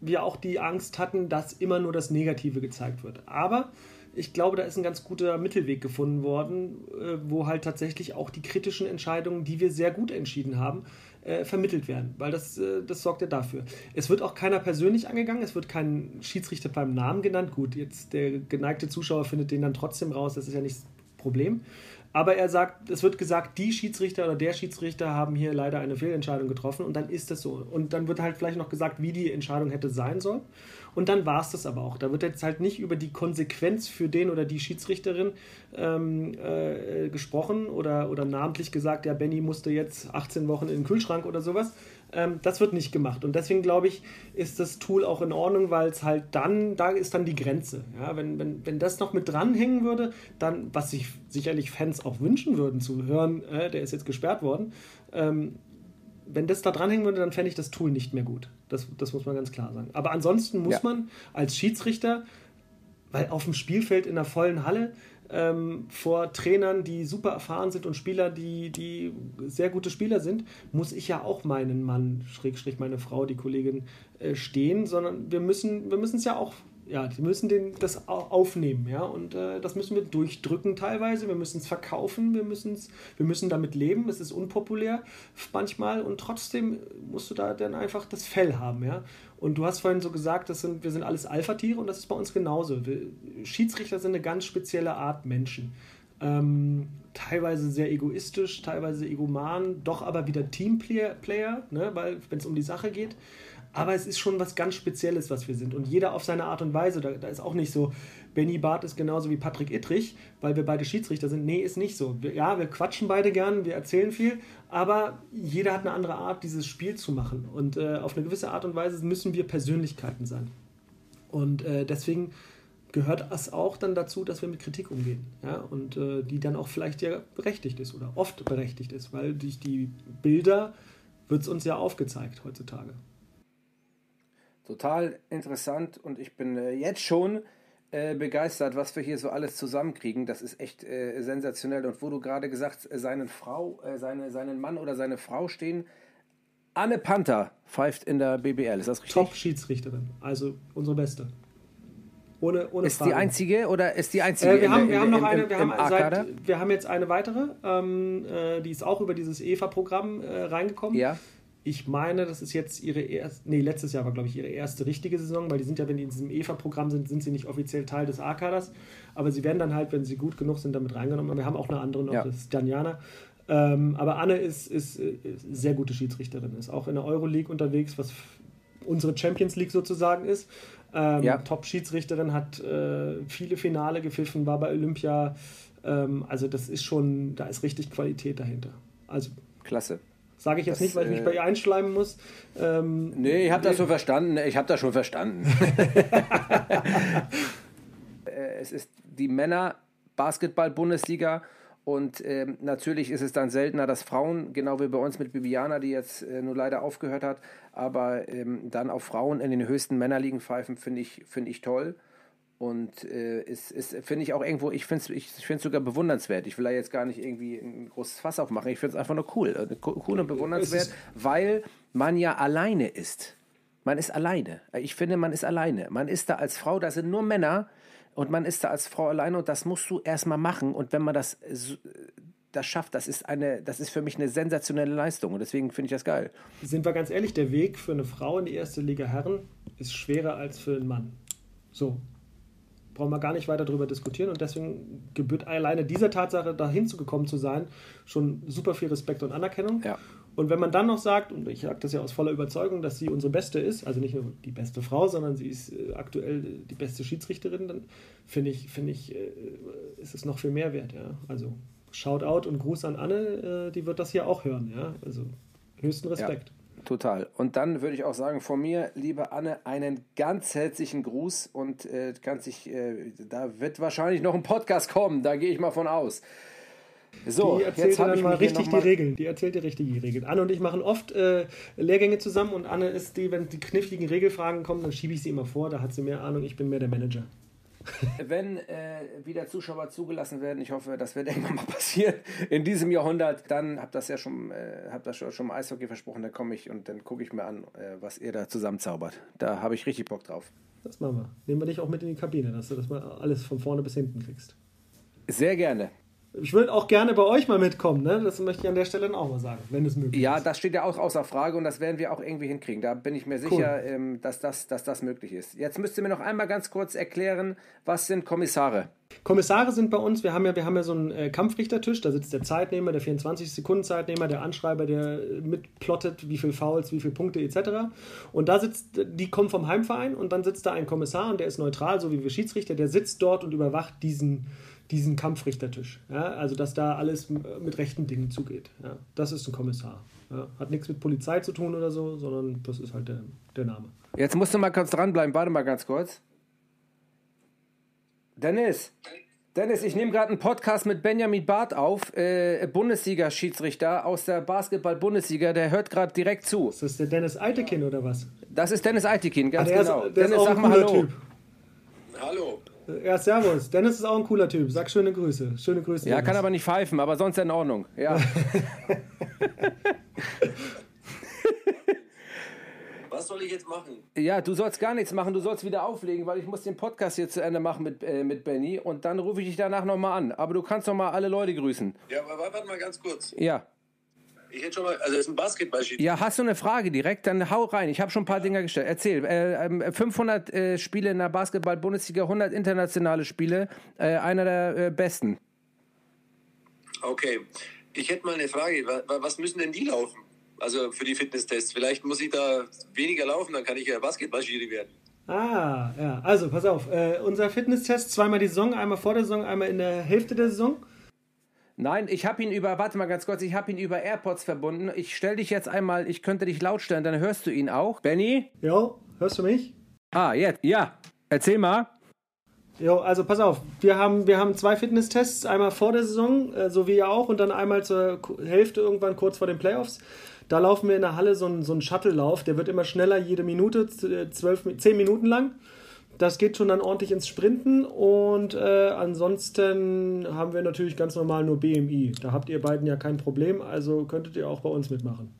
wir auch die Angst hatten, dass immer nur das Negative gezeigt wird. Aber ich glaube, da ist ein ganz guter Mittelweg gefunden worden, äh, wo halt tatsächlich auch die kritischen Entscheidungen, die wir sehr gut entschieden haben, äh, vermittelt werden, weil das, äh, das sorgt ja dafür. Es wird auch keiner persönlich angegangen, es wird kein Schiedsrichter beim Namen genannt. Gut, jetzt der geneigte Zuschauer findet den dann trotzdem raus, das ist ja nicht das Problem. Aber er sagt, es wird gesagt, die Schiedsrichter oder der Schiedsrichter haben hier leider eine Fehlentscheidung getroffen und dann ist das so. Und dann wird halt vielleicht noch gesagt, wie die Entscheidung hätte sein sollen. Und dann war es das aber auch. Da wird jetzt halt nicht über die Konsequenz für den oder die Schiedsrichterin ähm, äh, gesprochen oder, oder namentlich gesagt, ja, Benny musste jetzt 18 Wochen in den Kühlschrank oder sowas. Ähm, das wird nicht gemacht. Und deswegen glaube ich, ist das Tool auch in Ordnung, weil es halt dann, da ist dann die Grenze. Ja, wenn, wenn, wenn das noch mit dranhängen würde, dann, was sich sicherlich Fans auch wünschen würden zu hören, äh, der ist jetzt gesperrt worden, ähm, wenn das da dranhängen würde, dann fände ich das Tool nicht mehr gut. Das, das muss man ganz klar sagen. Aber ansonsten muss Ja. man als Schiedsrichter, weil auf dem Spielfeld in der vollen Halle ähm, vor Trainern, die super erfahren sind und Spieler, die, die sehr gute Spieler sind, muss ich ja auch meinen Mann, Schrägstrich meine Frau, die Kollegin, äh, stehen, sondern wir müssen wir müssen es ja auch, ja, die müssen den, das au- aufnehmen, ja, und äh, das müssen wir durchdrücken teilweise, wir müssen es verkaufen, wir, müssen's, wir müssen damit leben, es ist unpopulär manchmal und trotzdem musst du da dann einfach das Fell haben, ja. Und du hast vorhin so gesagt, das sind, wir sind alles Alpha-Tiere und das ist bei uns genauso. Wir, Schiedsrichter sind eine ganz spezielle Art Menschen. Ähm, teilweise sehr egoistisch, teilweise egoman, doch aber wieder Teamplayer, Player, ne, weil wenn es um die Sache geht. Aber es ist schon was ganz Spezielles, was wir sind. Und jeder auf seine Art und Weise. Da, da ist auch nicht so, Benny Barth ist genauso wie Patrick Ittrich, weil wir beide Schiedsrichter sind. Nee, ist nicht so. Wir, ja, wir quatschen beide gern, wir erzählen viel, aber jeder hat eine andere Art, dieses Spiel zu machen. Und äh, auf eine gewisse Art und Weise müssen wir Persönlichkeiten sein. Und äh, deswegen gehört es auch dann dazu, dass wir mit Kritik umgehen. Ja? Und äh, die dann auch vielleicht ja berechtigt ist oder oft berechtigt ist, weil durch die Bilder wird es uns ja aufgezeigt heutzutage. Total interessant und ich bin äh, jetzt schon äh, begeistert, was wir hier so alles zusammenkriegen. Das ist echt äh, sensationell. Und wo du gerade gesagt, äh, seinen Frau, äh, seine, seinen Mann oder seine Frau stehen. Anne Panther pfeift in der BBL, ist das richtig? Top-Schiedsrichterin, also unsere beste. Ohne, ohne Ist Frage. die einzige oder ist die einzige? Äh, wir, in haben, wir in haben noch eine, wir haben, seit, wir haben jetzt eine weitere, ähm, äh, die ist auch über dieses EVA-Programm äh, reingekommen. Ja. Ich meine, das ist jetzt ihre erste, nee, letztes Jahr war, glaube ich, ihre erste richtige Saison, weil die sind ja, wenn die in diesem EVA-Programm sind, sind sie nicht offiziell Teil des A-Kaders, aber sie werden dann halt, wenn sie gut genug sind, damit reingenommen. Aber wir haben auch eine andere noch, Ja. das ist Daniana. Ähm, aber Anne ist, ist, ist sehr gute Schiedsrichterin, ist auch in der Euroleague unterwegs, was unsere Champions League sozusagen ist. Ähm, Ja. Top-Schiedsrichterin, hat äh, viele Finale gepfiffen, war bei Olympia. Ähm, also das ist schon, da ist richtig Qualität dahinter. Also Klasse. Sage ich jetzt Das, nicht, weil ich mich äh, bei ihr einschleimen muss. Ähm, Nee, ich habe das schon verstanden. Ich habe das schon verstanden. Äh, es ist die Männer Basketball-Bundesliga und ähm, natürlich ist es dann seltener, dass Frauen, genau wie bei uns mit Bibiana, die jetzt äh, nur leider aufgehört hat, aber ähm, dann auch Frauen in den höchsten Männerligen pfeifen, finde ich, finde ich toll. Und äh, ist, ist finde ich auch irgendwo, ich finde es ich find's sogar bewundernswert. Ich will da jetzt gar nicht irgendwie ein großes Fass aufmachen. Ich finde es einfach nur cool. Äh, Cool und bewundernswert, weil man ja alleine ist. Man ist alleine. Ich finde, man ist alleine. Man ist da als Frau, da sind nur Männer und man ist da als Frau alleine und das musst du erstmal machen. Und wenn man das, so- das schafft, das ist, eine, das ist für mich eine sensationelle Leistung und deswegen finde ich das geil. Sind wir ganz ehrlich, der Weg für eine Frau in die erste Liga Herren ist schwerer als für einen Mann. So. Brauchen wir gar nicht weiter darüber diskutieren und deswegen gebührt alleine dieser Tatsache, dahin zu gekommen zu sein, schon super viel Respekt und Anerkennung. Ja. Und wenn man dann noch sagt, und ich sage das ja aus voller Überzeugung, dass sie unsere Beste ist, also nicht nur die beste Frau, sondern sie ist äh, aktuell die beste Schiedsrichterin, dann finde ich, finde ich, äh, ist es noch viel mehr wert. Ja? Also Shoutout und Gruß an Anne, äh, die wird das hier auch hören. Ja? Also höchsten Respekt. Total. Und dann würde ich auch sagen, von mir, liebe Anne, einen ganz herzlichen Gruß und äh, kann sich, äh, da wird wahrscheinlich noch ein Podcast kommen, da gehe ich mal von aus. So, Die erzählt jetzt dann ich mal richtig noch die mal, Regeln. Die erzählt dir richtig die Regeln. Anne und ich machen oft äh, Lehrgänge zusammen und Anne ist die, wenn die kniffligen Regelfragen kommen, dann schiebe ich sie immer vor. Da hat sie mehr Ahnung, ich bin mehr der Manager. (laughs) Wenn äh, wieder Zuschauer zugelassen werden, ich hoffe, das wird (laughs) irgendwann mal passieren in diesem Jahrhundert, dann habt das ja schon, äh, habt das schon, Eishockey versprochen, dann komme ich und dann gucke ich mir an, äh, was ihr da zusammenzaubert. Da habe ich richtig Bock drauf. Das machen wir. Nehmen wir dich auch mit in die Kabine, dass du das mal alles von vorne bis hinten kriegst. Sehr gerne. Ich würde auch gerne bei euch mal mitkommen, ne? Das möchte ich an der Stelle dann auch mal sagen, wenn es möglich Ja, ist. das steht ja auch außer Frage und das werden wir auch irgendwie hinkriegen. Da bin ich mir sicher, ähm, dass, das, dass das möglich ist. Jetzt müsst ihr mir noch einmal ganz kurz erklären, was sind Kommissare? Kommissare sind bei uns, wir haben ja, wir haben ja so einen äh, Kampfrichtertisch, da sitzt der Zeitnehmer, der 24-Sekunden-Zeitnehmer, der Anschreiber, der äh, mitplottet, wie viel Fouls, wie viele Punkte etc. Und da sitzt, die kommen vom Heimverein und dann sitzt da ein Kommissar und der ist neutral, so wie wir Schiedsrichter, der sitzt dort und überwacht diesen, diesen Kampfrichtertisch. Ja? Also, dass da alles mit rechten Dingen zugeht. Ja? Das ist ein Kommissar. Ja? Hat nichts mit Polizei zu tun oder so, sondern das ist halt der, der Name. Jetzt musst du mal kurz dranbleiben. Warte mal ganz kurz. Dennis, Dennis, ich nehme gerade einen Podcast mit Benjamin Barth auf, äh, Bundesliga-Schiedsrichter aus der Basketball-Bundesliga. Der hört gerade direkt zu. Ist das der Dennis Eitekin oder was? Das ist Dennis Eitikin, ganz der genau. ist, Dennis, sag mal Hallo. Typ. Hallo. Ja, servus. Dennis ist auch ein cooler Typ. Sag schöne Grüße. Schöne Grüße. Ja, Dennis. kann aber nicht pfeifen, aber sonst in Ordnung. Ja. (laughs) Was soll ich jetzt machen? ja, du sollst gar nichts machen, du sollst wieder auflegen, weil ich muss den Podcast hier zu Ende machen mit, äh, mit Benny und dann rufe ich dich danach nochmal an. Aber du kannst noch mal alle Leute grüßen. Ja, aber warte mal ganz kurz. Ja. Ich hätte schon mal, also es ist ein Basketballschied. Ja, hast du eine Frage direkt? Dann hau rein. Ich habe schon ein paar Dinge gestellt. Erzähl. Äh, ähm, 500 äh, Spiele in der Basketball-Bundesliga, 100 internationale Spiele. Äh, einer der äh, besten. Okay. Ich hätte mal eine Frage. Wa- wa- Was müssen denn die laufen? Also für die Fitnesstests. Vielleicht muss ich da weniger laufen, dann kann ich ja Basketballschiri werden. Ah, ja. Also, pass auf. Äh, unser Fitnesstest zweimal die Saison, einmal vor der Saison, einmal in der Hälfte der Saison. Nein, ich habe ihn über, warte mal ganz kurz, ich habe ihn über AirPods verbunden. Ich stell dich jetzt einmal, ich könnte dich laut stellen, dann hörst du ihn auch. Benny? Jo, hörst du mich? Ah, jetzt, ja. Erzähl mal. Jo, also pass auf. Wir haben, wir haben zwei Fitnesstests, einmal vor der Saison, äh, so wie ihr auch, und dann einmal zur Hälfte irgendwann kurz vor den Playoffs. Da laufen wir in der Halle so einen, so einen Shuttle-Lauf, der wird immer schneller, jede Minute, äh, zwölf, zehn Minuten lang. Das geht schon dann ordentlich ins Sprinten und äh, ansonsten haben wir natürlich ganz normal nur BMI. Da habt ihr beiden ja kein Problem, also könntet ihr auch bei uns mitmachen.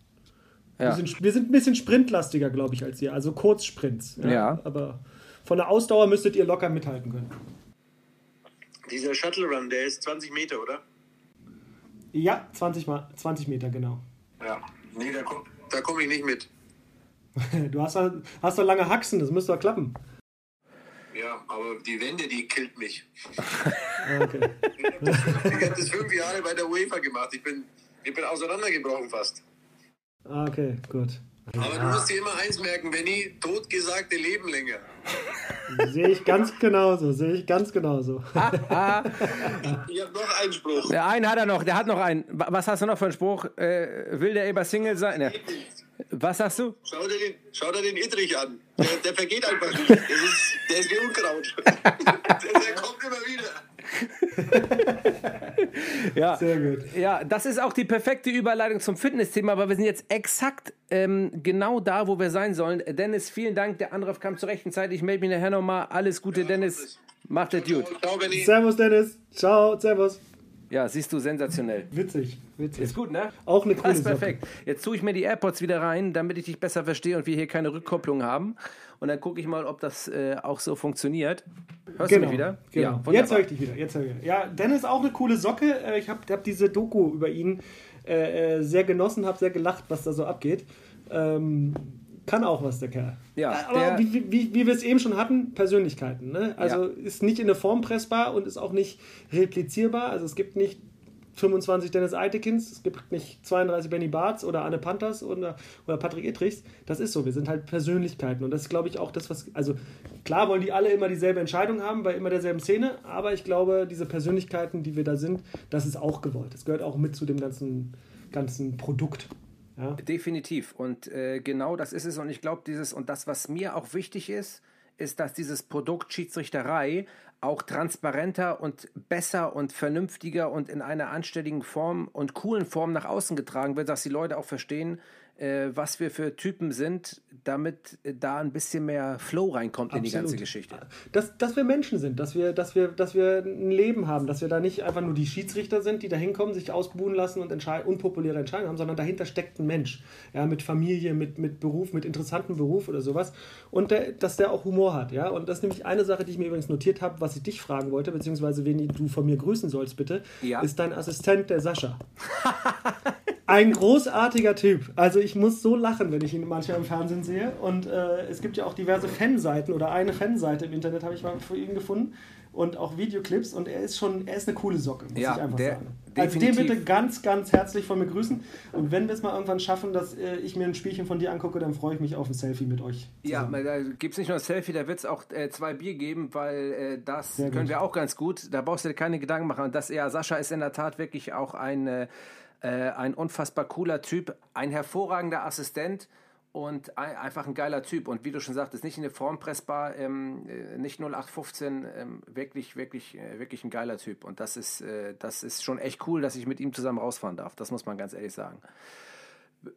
Wir, Ja. sind, wir sind ein bisschen sprintlastiger, glaube ich, als ihr, also Kurzsprints. Ja. Aber von der Ausdauer müsstet ihr locker mithalten können. Dieser Shuttle Run, der ist 20 Meter, oder? Ja, 20, mal, 20 Meter, genau. Ja. Nee, da komme da komm ich nicht mit. (laughs) Du hast, doch- hast doch lange Haxen, das müsste doch klappen. Ja, aber die Wende, die killt mich. Okay. Ich habe das fünf Jahre bei der UEFA gemacht. Ich bin, ich bin auseinandergebrochen fast. Ah, okay, gut. Aber du musst dir immer eins merken, Benny, totgesagte leben länger. Sehe ich ganz genauso, sehe ich ganz genauso. Ich habe noch einen Spruch. Der einen hat er noch, der hat noch einen. Wa- Was hast du noch für einen Spruch? Äh, will der immer Single sein? Ne. Was sagst du? Schau dir den, schau dir den Ittrich an. Der, der vergeht einfach nicht. (laughs) Der ist, der ist wie Unkraut. (laughs) Der, der kommt immer wieder. (laughs) Ja. Sehr gut. Ja, das ist auch die perfekte Überleitung zum Fitnessthema, aber wir sind jetzt exakt ähm, genau da, wo wir sein sollen. Dennis, vielen Dank. Der Anruf kam zur rechten Zeit. Ich melde mich nachher nochmal. Alles Gute, Dennis. Macht es gut. Ciao, Benny. Servus, Dennis. Ciao, servus. Ja, siehst du, sensationell. Witzig, witzig. Ist gut, ne? Auch eine coole ist Socke. perfekt. Jetzt tue ich mir die AirPods wieder rein, damit ich dich besser verstehe und wir hier keine Rückkopplung haben. Und dann gucke ich mal, ob das äh, auch so funktioniert. Hörst du mich wieder? Genau. wunderbar. jetzt höre ich dich wieder. Jetzt ich wieder. Ja, Dennis auch eine coole Socke. Äh, Ich habe hab diese Doku über ihn äh, äh, sehr genossen, habe sehr gelacht, was da so abgeht. Ähm, kann auch was, der Kerl. Ja, Aber der- wie, wie, wie, wir es eben schon hatten, Persönlichkeiten. Ne? Also Ja. ist nicht in eine Form pressbar und ist auch nicht replizierbar. Also es gibt nicht 25 Dennis Eitekins, es gibt nicht 32 Benny Barts oder Anne Panthers oder, oder Patrick Ittrichs. Das ist so, wir sind halt Persönlichkeiten und das ist, glaube ich, auch das, was, also klar wollen die alle immer dieselbe Entscheidung haben bei immer derselben Szene, aber ich glaube, diese Persönlichkeiten, die wir da sind, das ist auch gewollt. Das gehört auch mit zu dem ganzen, ganzen Produkt. Definitiv. Und äh, genau das ist es. Und ich glaube, dieses und das, was mir auch wichtig ist, ist, dass dieses Produkt Schiedsrichterei auch transparenter und besser und vernünftiger und in einer anständigen Form und coolen Form nach außen getragen wird, dass die Leute auch verstehen, äh, was wir für Typen sind, damit äh, da ein bisschen mehr Flow reinkommt in die ganze Absolut. Geschichte. Dass, dass wir Menschen sind, dass wir, dass, wir, dass wir ein Leben haben, dass wir da nicht einfach nur die Schiedsrichter sind, die da hinkommen, sich ausbuhen lassen und entscheid unpopuläre Entscheidungen haben, sondern dahinter steckt ein Mensch. Ja, mit Familie, mit, mit Beruf, mit interessantem Beruf oder sowas. Und der, dass der auch Humor hat. Ja? Und das ist nämlich eine Sache, die ich mir übrigens notiert habe, was ich dich fragen wollte, beziehungsweise wen du von mir grüßen sollst, bitte, Ja. ist dein Assistent, der Sascha. (laughs) Ein großartiger Typ. Also ich muss so lachen, wenn ich ihn manchmal im Fernsehen sehe. Und äh, es gibt ja auch diverse Fanseiten oder eine Fanseite im Internet habe ich mal für ihn gefunden und auch Videoclips. Und er ist schon, er ist eine coole Socke, muss Ja, ich einfach der- sagen. Also den bitte ganz, ganz herzlich von mir grüßen. Und wenn wir es mal irgendwann schaffen, dass äh, ich mir ein Spielchen von dir angucke, dann freue ich mich auf ein Selfie mit euch. Ja, zusammen. da gibt es nicht nur ein Selfie, da wird es auch äh, zwei Bier geben, weil äh, das Sehr können gut. wir auch ganz gut. Da brauchst du dir keine Gedanken machen. Und das, ja, Sascha ist in der Tat wirklich auch ein, äh, ein unfassbar cooler Typ, ein hervorragender Assistent und ein, einfach ein geiler Typ. Und wie du schon sagtest, nicht in der Form pressbar, ähm, äh, nicht 0815, ähm, wirklich, wirklich, äh, wirklich ein geiler Typ. Und das ist, äh, das ist schon echt cool, dass ich mit ihm zusammen rausfahren darf. Das muss man ganz ehrlich sagen.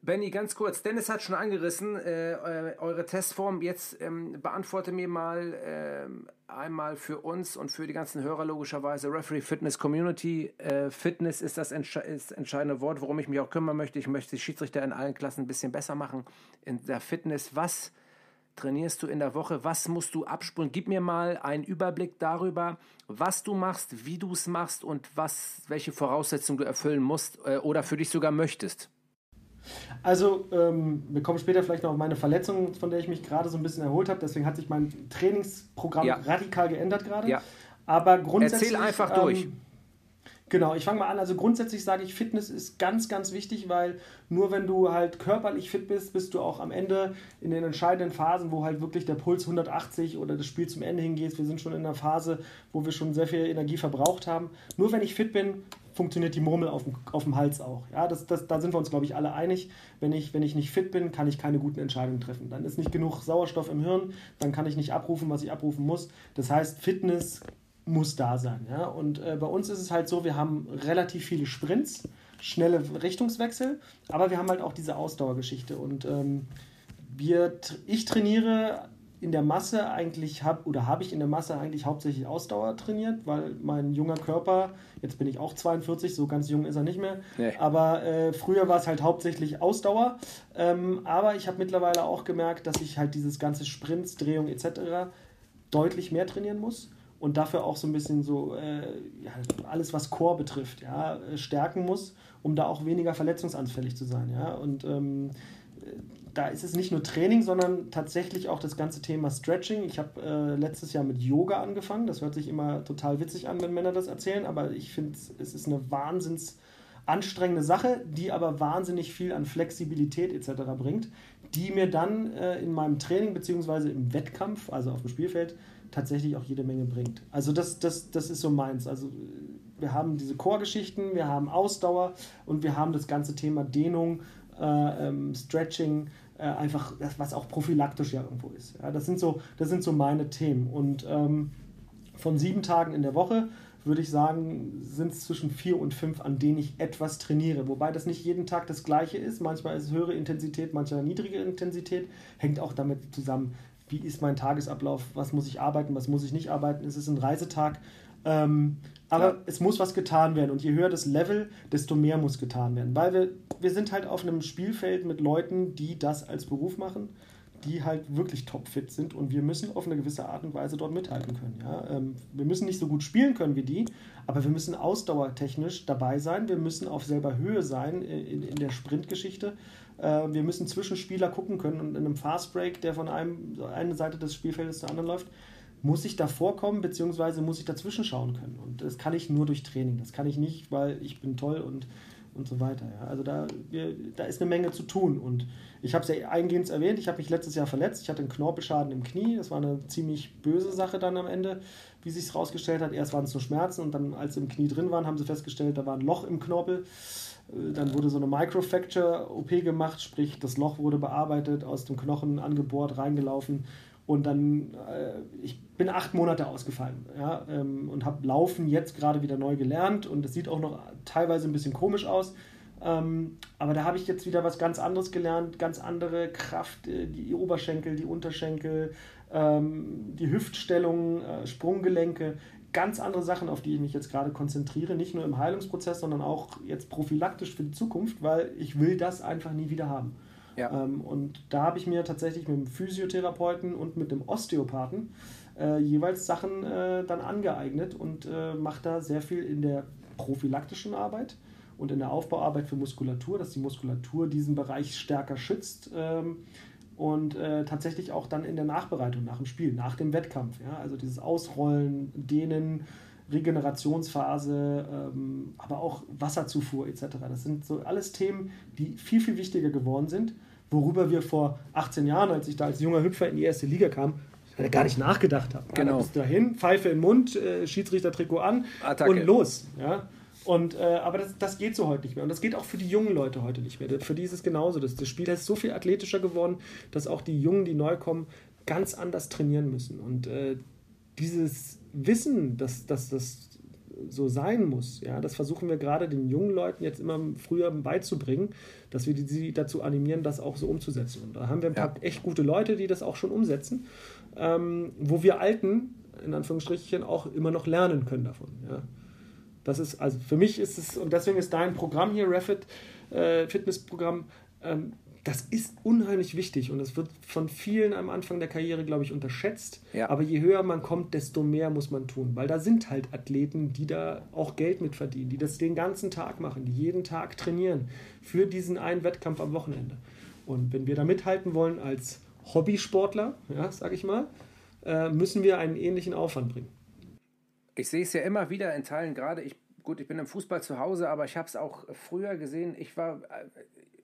Benny, ganz kurz. Dennis hat schon angerissen, äh, äh, eure Testform. Jetzt ähm, beantworte mir mal ähm, einmal für uns und für die ganzen Hörer logischerweise Referee Fitness Community. Äh, Fitness ist das entsche ist entscheidende Wort, worum ich mich auch kümmern möchte. Ich möchte die Schiedsrichter in allen Klassen ein bisschen besser machen. In der Fitness, was trainierst du in der Woche? Was musst du abspulen? Gib mir mal einen Überblick darüber, was du machst, wie du es machst und was, welche Voraussetzungen du erfüllen musst äh, oder für dich sogar möchtest. Also, ähm, wir kommen später vielleicht noch auf meine Verletzung, von der ich mich gerade so ein bisschen erholt habe. Deswegen hat sich mein Trainingsprogramm Ja. radikal geändert gerade. Ja. Aber grundsätzlich. Erzähl einfach durch. Genau, ich fange mal an. Also grundsätzlich sage ich, Fitness ist ganz, ganz wichtig, weil nur wenn du halt körperlich fit bist, bist du auch am Ende in den entscheidenden Phasen, wo halt wirklich der Puls 180 oder das Spiel zum Ende hingeht. Wir sind schon in einer Phase, wo wir schon sehr viel Energie verbraucht haben. Nur wenn ich fit bin, funktioniert die Murmel auf dem, auf dem Hals auch. Ja, das, das, da sind wir uns, glaube ich, alle einig. Wenn ich, wenn ich nicht fit bin, kann ich keine guten Entscheidungen treffen. Dann ist nicht genug Sauerstoff im Hirn, dann kann ich nicht abrufen, was ich abrufen muss. Das heißt, Fitness muss da sein. Ja? Und äh, bei uns ist es halt so, wir haben relativ viele Sprints, schnelle Richtungswechsel, aber wir haben halt auch diese Ausdauergeschichte. Und ähm, wir, ich trainiere in der Masse eigentlich, hab, oder habe ich in der Masse eigentlich hauptsächlich Ausdauer trainiert, weil mein junger Körper, jetzt bin ich auch 42, so ganz jung ist er nicht mehr, Nee. aber äh, früher war es halt hauptsächlich Ausdauer. Ähm, aber ich habe mittlerweile auch gemerkt, dass ich halt dieses ganze Sprints, Drehung etc. deutlich mehr trainieren muss und dafür auch so ein bisschen so äh, ja, alles, was Core betrifft, ja, äh, stärken muss, um da auch weniger verletzungsanfällig zu sein. Ja? Und ähm, äh, da ist es nicht nur Training, sondern tatsächlich auch das ganze Thema Stretching. Ich habe äh, letztes Jahr mit Yoga angefangen. Das hört sich immer total witzig an, wenn Männer das erzählen, aber ich finde, es ist eine wahnsinns anstrengende Sache, die aber wahnsinnig viel an Flexibilität etc. bringt, die mir dann äh, in meinem Training beziehungsweise im Wettkampf, also auf dem Spielfeld, tatsächlich auch jede Menge bringt. Also das, das, das ist so meins. Also äh, wir haben diese Core-Geschichten, wir haben Ausdauer und wir haben das ganze Thema Dehnung, äh, ähm, Stretching, äh, einfach, das, was auch prophylaktisch ja irgendwo ist. Ja, das, sind so, das sind so meine Themen. Und ähm, von sieben Tagen in der Woche würde ich sagen, sind es zwischen vier und fünf, an denen ich etwas trainiere. Wobei das nicht jeden Tag das gleiche ist. Manchmal ist es höhere Intensität, manchmal niedrige Intensität. Hängt auch damit zusammen, wie ist mein Tagesablauf, was muss ich arbeiten, was muss ich nicht arbeiten, ist es ein Reisetag. Ähm, aber Klar. es muss was getan werden und je höher das Level, desto mehr muss getan werden, weil wir, wir sind halt auf einem Spielfeld mit Leuten, die das als Beruf machen die halt wirklich topfit sind und wir müssen auf eine gewisse Art und Weise dort mithalten können. Ja? Ähm, wir müssen nicht so gut spielen können wie die, aber wir müssen ausdauertechnisch dabei sein, wir müssen auf selber Höhe sein in, in der Sprintgeschichte. Äh, wir müssen Zwischenspieler gucken können und in einem Fastbreak, der von einem, einer Seite des Spielfeldes zur anderen läuft, muss ich da vorkommen, beziehungsweise muss ich dazwischen schauen können. Und das kann ich nur durch Training. Das kann ich nicht, weil ich bin toll und und so weiter. Ja. Also da, da ist eine Menge zu tun. Und ich habe es ja eingehend erwähnt, ich habe mich letztes Jahr verletzt. Ich hatte einen Knorpelschaden im Knie. Das war eine ziemlich böse Sache dann am Ende, wie sich es herausgestellt hat. Erst waren es nur Schmerzen und dann, als sie im Knie drin waren, haben sie festgestellt, da war ein Loch im Knorpel. Äh, dann wurde so eine Microfracture-OP gemacht, sprich das Loch wurde bearbeitet, aus dem Knochen angebohrt, reingelaufen und dann, äh, ich bin acht Monate ausgefallen ja, ähm, und habe Laufen jetzt gerade wieder neu gelernt und es sieht auch noch teilweise ein bisschen komisch aus. Ähm, aber da habe ich jetzt wieder was ganz anderes gelernt, ganz andere Kraft, äh, die Oberschenkel, die Unterschenkel, ähm, die Hüftstellung, äh, Sprunggelenke, ganz andere Sachen, auf die ich mich jetzt gerade konzentriere, nicht nur im Heilungsprozess, sondern auch jetzt prophylaktisch für die Zukunft, weil ich will das einfach nie wieder haben. Ja. Ähm, und da habe ich mir tatsächlich mit dem Physiotherapeuten und mit dem Osteopathen äh, jeweils Sachen äh, dann angeeignet und äh, mache da sehr viel in der prophylaktischen Arbeit und in der Aufbauarbeit für Muskulatur, dass die Muskulatur diesen Bereich stärker schützt. Ähm, und äh, tatsächlich auch dann in der Nachbereitung nach dem Spiel, nach dem Wettkampf. Ja? Also dieses Ausrollen, Dehnen, Regenerationsphase, ähm, aber auch Wasserzufuhr etc. Das sind so alles Themen, die viel, viel wichtiger geworden sind worüber wir vor 18 Jahren, als ich da als junger Hüpfer in die erste Liga kam, gar nicht nachgedacht habe. Genau. Ja, bist dahin, Pfeife im Mund, äh, Schiedsrichter-Trikot an Attacke. und los. Ja? Und, äh, aber das, das geht so heute nicht mehr. Und das geht auch für die jungen Leute heute nicht mehr. Für die ist es genauso. Das, das Spiel ist so viel athletischer geworden, dass auch die Jungen, die neu kommen, ganz anders trainieren müssen. Und äh, dieses Wissen, dass, dass das so sein muss. Ja, das versuchen wir gerade den jungen Leuten jetzt immer früher beizubringen, dass wir sie dazu animieren, das auch so umzusetzen. Und da haben wir ein paar ja. echt gute Leute, die das auch schon umsetzen, ähm, wo wir Alten, in Anführungsstrichen, auch immer noch lernen können davon. Ja. Das ist, also für mich ist es, und deswegen ist dein Programm hier, Refit, äh, Fitnessprogramm, ähm, das ist unheimlich wichtig und es wird von vielen am Anfang der Karriere, glaube ich, unterschätzt. Ja. Aber je höher man kommt, desto mehr muss man tun, weil da sind halt Athleten, die da auch Geld mit verdienen, die das den ganzen Tag machen, die jeden Tag trainieren für diesen einen Wettkampf am Wochenende. Und wenn wir da mithalten wollen als Hobbysportler, ja, sage ich mal, äh, müssen wir einen ähnlichen Aufwand bringen. Ich sehe es ja immer wieder in Teilen, gerade ich gut, ich bin im Fußball zu Hause, aber ich habe es auch früher gesehen. Ich war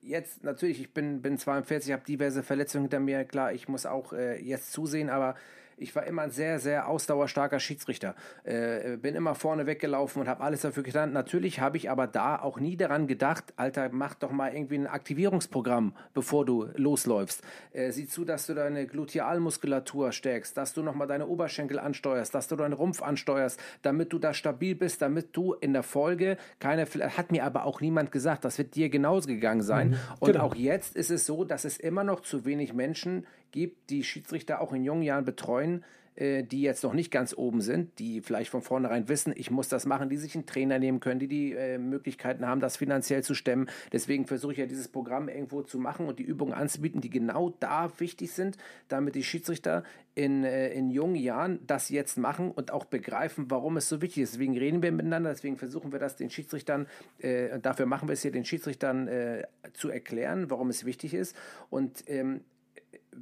jetzt natürlich, ich bin, bin 42, habe diverse Verletzungen hinter mir. Klar, ich muss auch äh, jetzt zusehen, aber ich war immer ein sehr, sehr ausdauerstarker Schiedsrichter. Äh, bin immer vorne weggelaufen und habe alles dafür getan. Natürlich habe ich aber da auch nie daran gedacht, Alter, mach doch mal irgendwie ein Aktivierungsprogramm, bevor du losläufst. Äh, sieh zu, dass du deine Glutealmuskulatur stärkst, dass du nochmal deine Oberschenkel ansteuerst, dass du deinen Rumpf ansteuerst, damit du da stabil bist, damit du in der Folge keine, hat mir aber auch niemand gesagt, das wird dir genauso gegangen sein. Mhm, und genau. auch jetzt ist es so, dass es immer noch zu wenig Menschen gibt, die Schiedsrichter auch in jungen Jahren betreuen, äh, die jetzt noch nicht ganz oben sind, die vielleicht von vornherein wissen, ich muss das machen, die sich einen Trainer nehmen können, die die äh, Möglichkeiten haben, das finanziell zu stemmen. Deswegen versuche ich ja dieses Programm irgendwo zu machen und die Übungen anzubieten, die genau da wichtig sind, damit die Schiedsrichter in, äh, in jungen Jahren das jetzt machen und auch begreifen, warum es so wichtig ist. Deswegen reden wir miteinander, deswegen versuchen wir das den Schiedsrichtern, äh, dafür machen wir es hier, den Schiedsrichtern äh, zu erklären, warum es wichtig ist. Und ähm,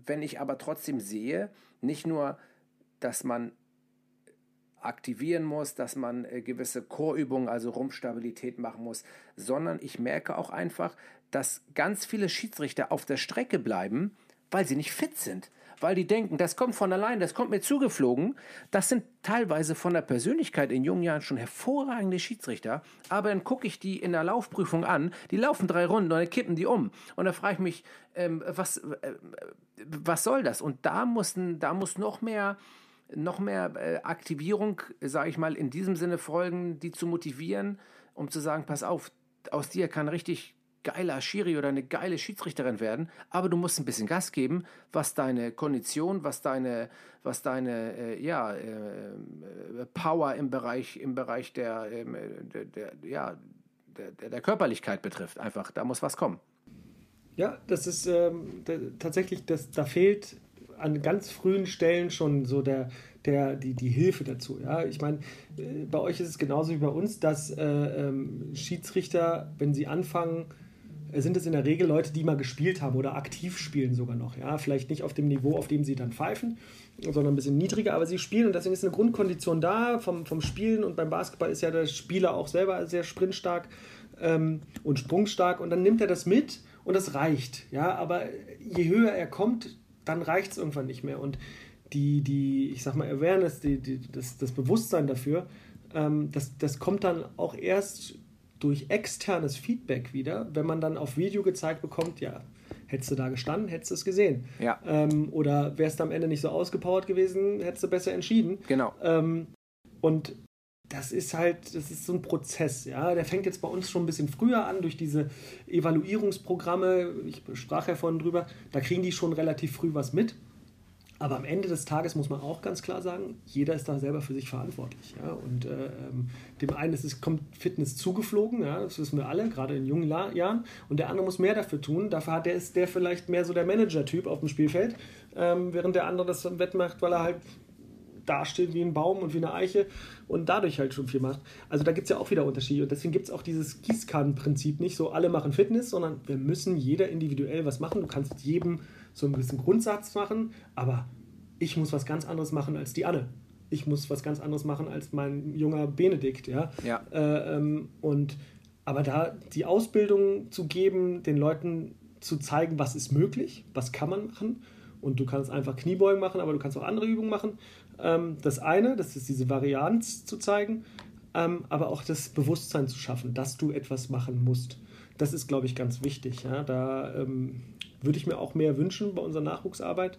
wenn ich aber trotzdem sehe, nicht nur, dass man aktivieren muss, dass man äh, gewisse Chorübungen, also Rumpfstabilität machen muss, sondern ich merke auch einfach, dass ganz viele Schiedsrichter auf der Strecke bleiben, weil sie nicht fit sind weil die denken, das kommt von allein, das kommt mir zugeflogen. Das sind teilweise von der Persönlichkeit in jungen Jahren schon hervorragende Schiedsrichter, aber dann gucke ich die in der Laufprüfung an, die laufen drei Runden und dann kippen die um. Und da frage ich mich, ähm, was, äh, was soll das? Und da, mussten, da muss noch mehr noch mehr äh, Aktivierung, sage ich mal, in diesem Sinne folgen, die zu motivieren, um zu sagen, pass auf, aus dir kann richtig geiler Schiri oder eine geile Schiedsrichterin werden, aber du musst ein bisschen Gas geben, was deine Kondition, was deine, was deine äh, ja, äh, äh Power im Bereich, im Bereich der, äh, der, der, ja, der, der Körperlichkeit betrifft. Einfach, da muss was kommen. Ja, das ist ähm, tatsächlich, das, da fehlt an ganz frühen Stellen schon so der, der, die, die Hilfe dazu. Ja? Ich meine, äh, bei euch ist es genauso wie bei uns, dass äh, ähm, Schiedsrichter, wenn sie anfangen, sind es in der Regel Leute, die mal gespielt haben oder aktiv spielen sogar noch. Ja? Vielleicht nicht auf dem Niveau, auf dem sie dann pfeifen, sondern ein bisschen niedriger, aber sie spielen und deswegen ist eine Grundkondition da vom, vom Spielen und beim Basketball ist ja der Spieler auch selber sehr sprintstark ähm, und sprungstark und dann nimmt er das mit und das reicht. Ja? Aber je höher er kommt, dann reicht es irgendwann nicht mehr und die, die, ich sag mal, Awareness, die, die, das, das Bewusstsein dafür, ähm, das, das kommt dann auch erst durch externes Feedback wieder, wenn man dann auf Video gezeigt bekommt, ja, hättest du da gestanden, hättest du es gesehen. Ja. Ähm, oder wärst du am Ende nicht so ausgepowert gewesen, hättest du besser entschieden. Genau. Ähm, und das ist halt, das ist so ein Prozess, ja. Der fängt jetzt bei uns schon ein bisschen früher an durch diese Evaluierungsprogramme. Ich sprach ja vorhin drüber, da kriegen die schon relativ früh was mit. Aber am Ende des Tages muss man auch ganz klar sagen, jeder ist da selber für sich verantwortlich. Ja? Und äh, ähm, dem einen ist es, kommt Fitness zugeflogen, ja? das wissen wir alle, gerade in jungen La Jahren. Und der andere muss mehr dafür tun. Dafür hat der, ist der vielleicht mehr so der Manager-Typ auf dem Spielfeld, ähm, während der andere das wettmacht, weil er halt dasteht wie ein Baum und wie eine Eiche und dadurch halt schon viel macht. Also da gibt es ja auch wieder Unterschiede und deswegen gibt es auch dieses Gießkannenprinzip nicht so, alle machen Fitness, sondern wir müssen jeder individuell was machen. Du kannst jedem so einen gewissen Grundsatz machen, aber ich muss was ganz anderes machen als die Anne. Ich muss was ganz anderes machen als mein junger Benedikt, ja. ja. Äh, ähm, und aber da die Ausbildung zu geben, den Leuten zu zeigen, was ist möglich, was kann man machen. Und du kannst einfach Kniebeugen machen, aber du kannst auch andere Übungen machen. Ähm, das eine, das ist diese Varianz zu zeigen, ähm, aber auch das Bewusstsein zu schaffen, dass du etwas machen musst. Das ist, glaube ich, ganz wichtig. Ja? Da ähm, würde ich mir auch mehr wünschen bei unserer Nachwuchsarbeit.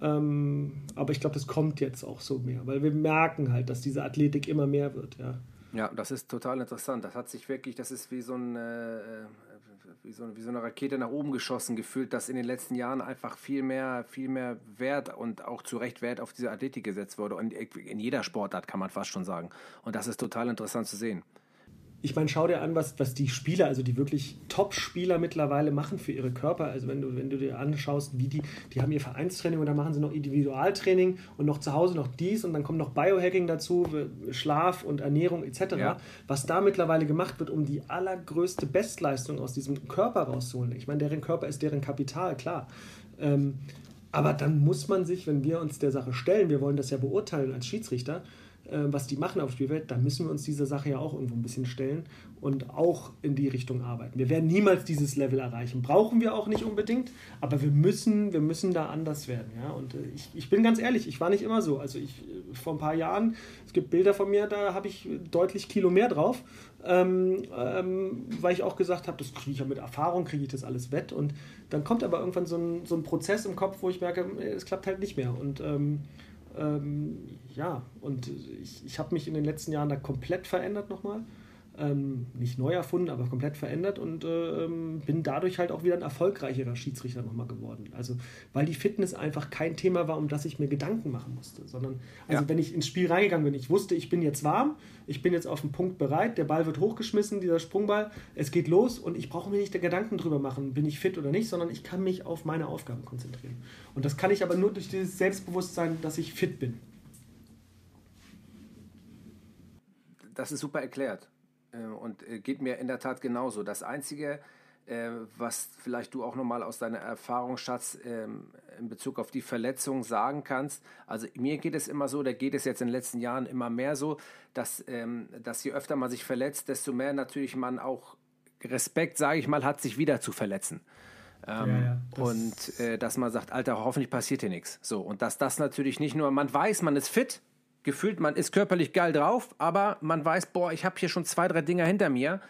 Ähm, aber ich glaube, das kommt jetzt auch so mehr, weil wir merken halt, dass diese Athletik immer mehr wird. Ja, ja das ist total interessant. Das hat sich wirklich, das ist wie so, ein, äh, wie so, wie so eine Rakete nach oben geschossen gefühlt, dass in den letzten Jahren einfach viel mehr, viel mehr Wert und auch zu Recht Wert auf diese Athletik gesetzt wurde. Und in jeder Sportart kann man fast schon sagen. Und das ist total interessant zu sehen ich meine, schau dir an, was, was die Spieler, also die wirklich Top-Spieler mittlerweile machen für ihre Körper. Also wenn du, wenn du dir anschaust, wie die, die haben ihr Vereinstraining und dann machen sie noch Individualtraining und noch zu Hause noch dies und dann kommt noch Biohacking dazu, Schlaf und Ernährung etc. Ja. Was da mittlerweile gemacht wird, um die allergrößte Bestleistung aus diesem Körper rauszuholen. Ich meine, deren Körper ist deren Kapital, klar. Ähm, aber dann muss man sich, wenn wir uns der Sache stellen, wir wollen das ja beurteilen als Schiedsrichter, was die machen auf Spielfeld, dann müssen wir uns dieser Sache ja auch irgendwo ein bisschen stellen und auch in die Richtung arbeiten. Wir werden niemals dieses Level erreichen. Brauchen wir auch nicht unbedingt, aber wir müssen, wir müssen da anders werden. Ja? Und äh, ich, ich bin ganz ehrlich, ich war nicht immer so. Also ich äh, vor ein paar Jahren, es gibt Bilder von mir, da habe ich deutlich Kilo mehr drauf, ähm, ähm, weil ich auch gesagt habe, das kriege ich ja mit Erfahrung, kriege ich das alles wett. Und dann kommt aber irgendwann so ein, so ein Prozess im Kopf, wo ich merke, es klappt halt nicht mehr. Und ähm, ähm, ja, und ich, ich habe mich in den letzten Jahren da komplett verändert nochmal ähm, nicht neu erfunden, aber komplett verändert und äh, bin dadurch halt auch wieder ein erfolgreicherer Schiedsrichter nochmal geworden. Also, weil die Fitness einfach kein Thema war, um das ich mir Gedanken machen musste, sondern, also ja. wenn ich ins Spiel reingegangen bin, ich wusste, ich bin jetzt warm, ich bin jetzt auf dem Punkt bereit, der Ball wird hochgeschmissen, dieser Sprungball, es geht los und ich brauche mir nicht Gedanken drüber machen, bin ich fit oder nicht, sondern ich kann mich auf meine Aufgaben konzentrieren. Und das kann ich aber nur durch dieses Selbstbewusstsein, dass ich fit bin. Das ist super erklärt. Äh, und äh, geht mir in der Tat genauso. Das Einzige, äh, was vielleicht du auch nochmal aus deiner Erfahrungsschatz ähm, in Bezug auf die Verletzung sagen kannst. Also mir geht es immer so, da geht es jetzt in den letzten Jahren immer mehr so, dass, ähm, dass je öfter man sich verletzt, desto mehr natürlich man auch Respekt, sage ich mal, hat, sich wieder zu verletzen. Ähm, ja, ja, das und dass man sagt, Alter, hoffentlich passiert hier nichts. So, und dass das natürlich nicht nur, man weiß, man ist fit, gefühlt, man ist körperlich geil drauf, aber man weiß, boah, ich habe hier schon zwei, drei Dinger hinter mir.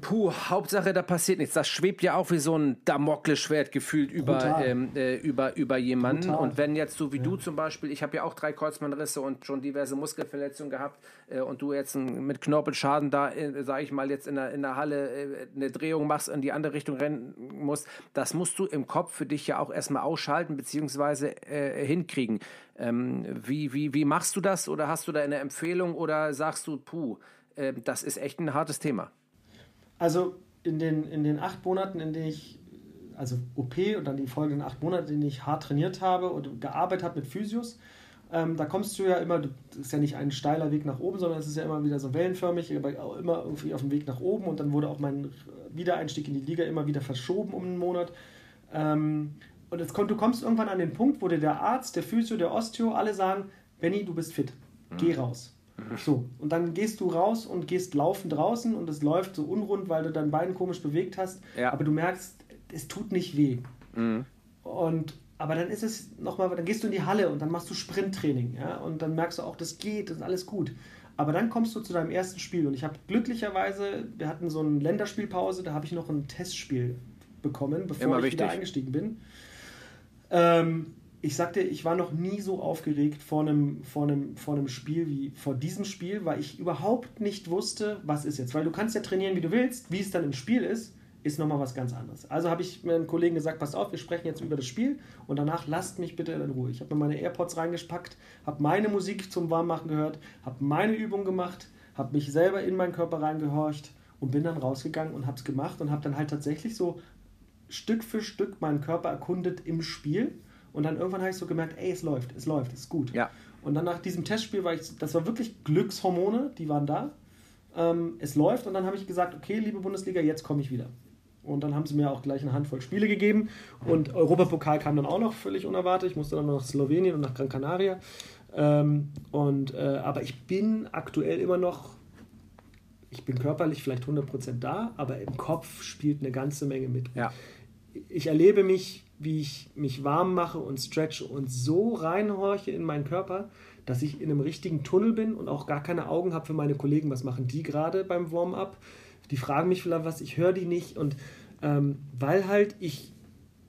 Puh, Hauptsache, da passiert nichts. Das schwebt ja auch wie so ein Damoklesschwert gefühlt über, ähm, äh, über, über jemanden. Brutal. Und wenn jetzt so wie du zum Beispiel, ich habe ja auch drei Kreuzbandrisse und schon diverse Muskelverletzungen gehabt äh, und du jetzt ein, mit Knorpelschaden da, äh, sage ich mal, jetzt in der, in der Halle äh, eine Drehung machst, in die andere Richtung rennen musst, das musst du im Kopf für dich ja auch erstmal ausschalten beziehungsweise äh, hinkriegen. Ähm, wie, wie, wie machst du das oder hast du da eine Empfehlung oder sagst du, puh, äh, das ist echt ein hartes Thema? Also in den, in den acht Monaten, in denen ich, also OP und dann die folgenden acht Monate, in denen ich hart trainiert habe und gearbeitet habe mit Physios, ähm, da kommst du ja immer, das ist ja nicht ein steiler Weg nach oben, sondern es ist ja immer wieder so wellenförmig, aber auch immer irgendwie auf dem Weg nach oben und dann wurde auch mein Wiedereinstieg in die Liga immer wieder verschoben um einen Monat. Ähm, und es kommt, du kommst irgendwann an den Punkt, wo dir der Arzt, der Physio, der Osteo alle sagen, Benny, du bist fit, geh raus. So, und dann gehst du raus und gehst laufend draußen und es läuft so unrund, weil du dein Bein komisch bewegt hast, Ja. aber du merkst, es tut nicht weh. Und aber dann ist es nochmal, dann gehst du in die Halle und dann machst du Sprinttraining, ja, und dann merkst du auch, das geht, das ist alles gut. Aber dann kommst du zu deinem ersten Spiel und ich habe glücklicherweise, wir hatten so eine Länderspielpause, da habe ich noch ein Testspiel bekommen, bevor Immer ich wichtig. wieder eingestiegen bin. Ähm, ich sagte, ich war noch nie so aufgeregt vor einem, vor, einem, vor einem Spiel wie vor diesem Spiel, weil ich überhaupt nicht wusste, was ist jetzt. Weil du kannst ja trainieren, wie du willst, wie es dann im Spiel ist, ist nochmal was ganz anderes. Also habe ich meinem Kollegen gesagt, passt auf, wir sprechen jetzt über das Spiel und danach lasst mich bitte in Ruhe. Ich habe mir meine AirPods reingepackt, habe meine Musik zum Warmmachen gehört, habe meine Übung gemacht, habe mich selber in meinen Körper reingehorcht und bin dann rausgegangen und habe es gemacht und habe dann halt tatsächlich so Stück für Stück meinen Körper erkundet im Spiel. Und dann irgendwann habe ich so gemerkt, ey, es läuft, es läuft, es ist gut. Ja. Und dann nach diesem Testspiel war ich, das war wirklich Glückshormone, die waren da. Ähm, es läuft und dann habe ich gesagt, okay, liebe Bundesliga, jetzt komme ich wieder. Und dann haben sie mir auch gleich eine Handvoll Spiele gegeben. Und Europapokal kam dann auch noch völlig unerwartet. Ich musste dann noch nach Slowenien und nach Gran Canaria. Ähm, und, äh, aber ich bin aktuell immer noch ich bin körperlich vielleicht 100% da, aber im Kopf spielt eine ganze Menge mit. Ja. Ich erlebe mich, wie ich mich warm mache und stretche und so reinhorche in meinen Körper, dass ich in einem richtigen Tunnel bin und auch gar keine Augen habe für meine Kollegen. Was machen die gerade beim Warm-up? Die fragen mich vielleicht was, ich höre die nicht. Und ähm, weil halt ich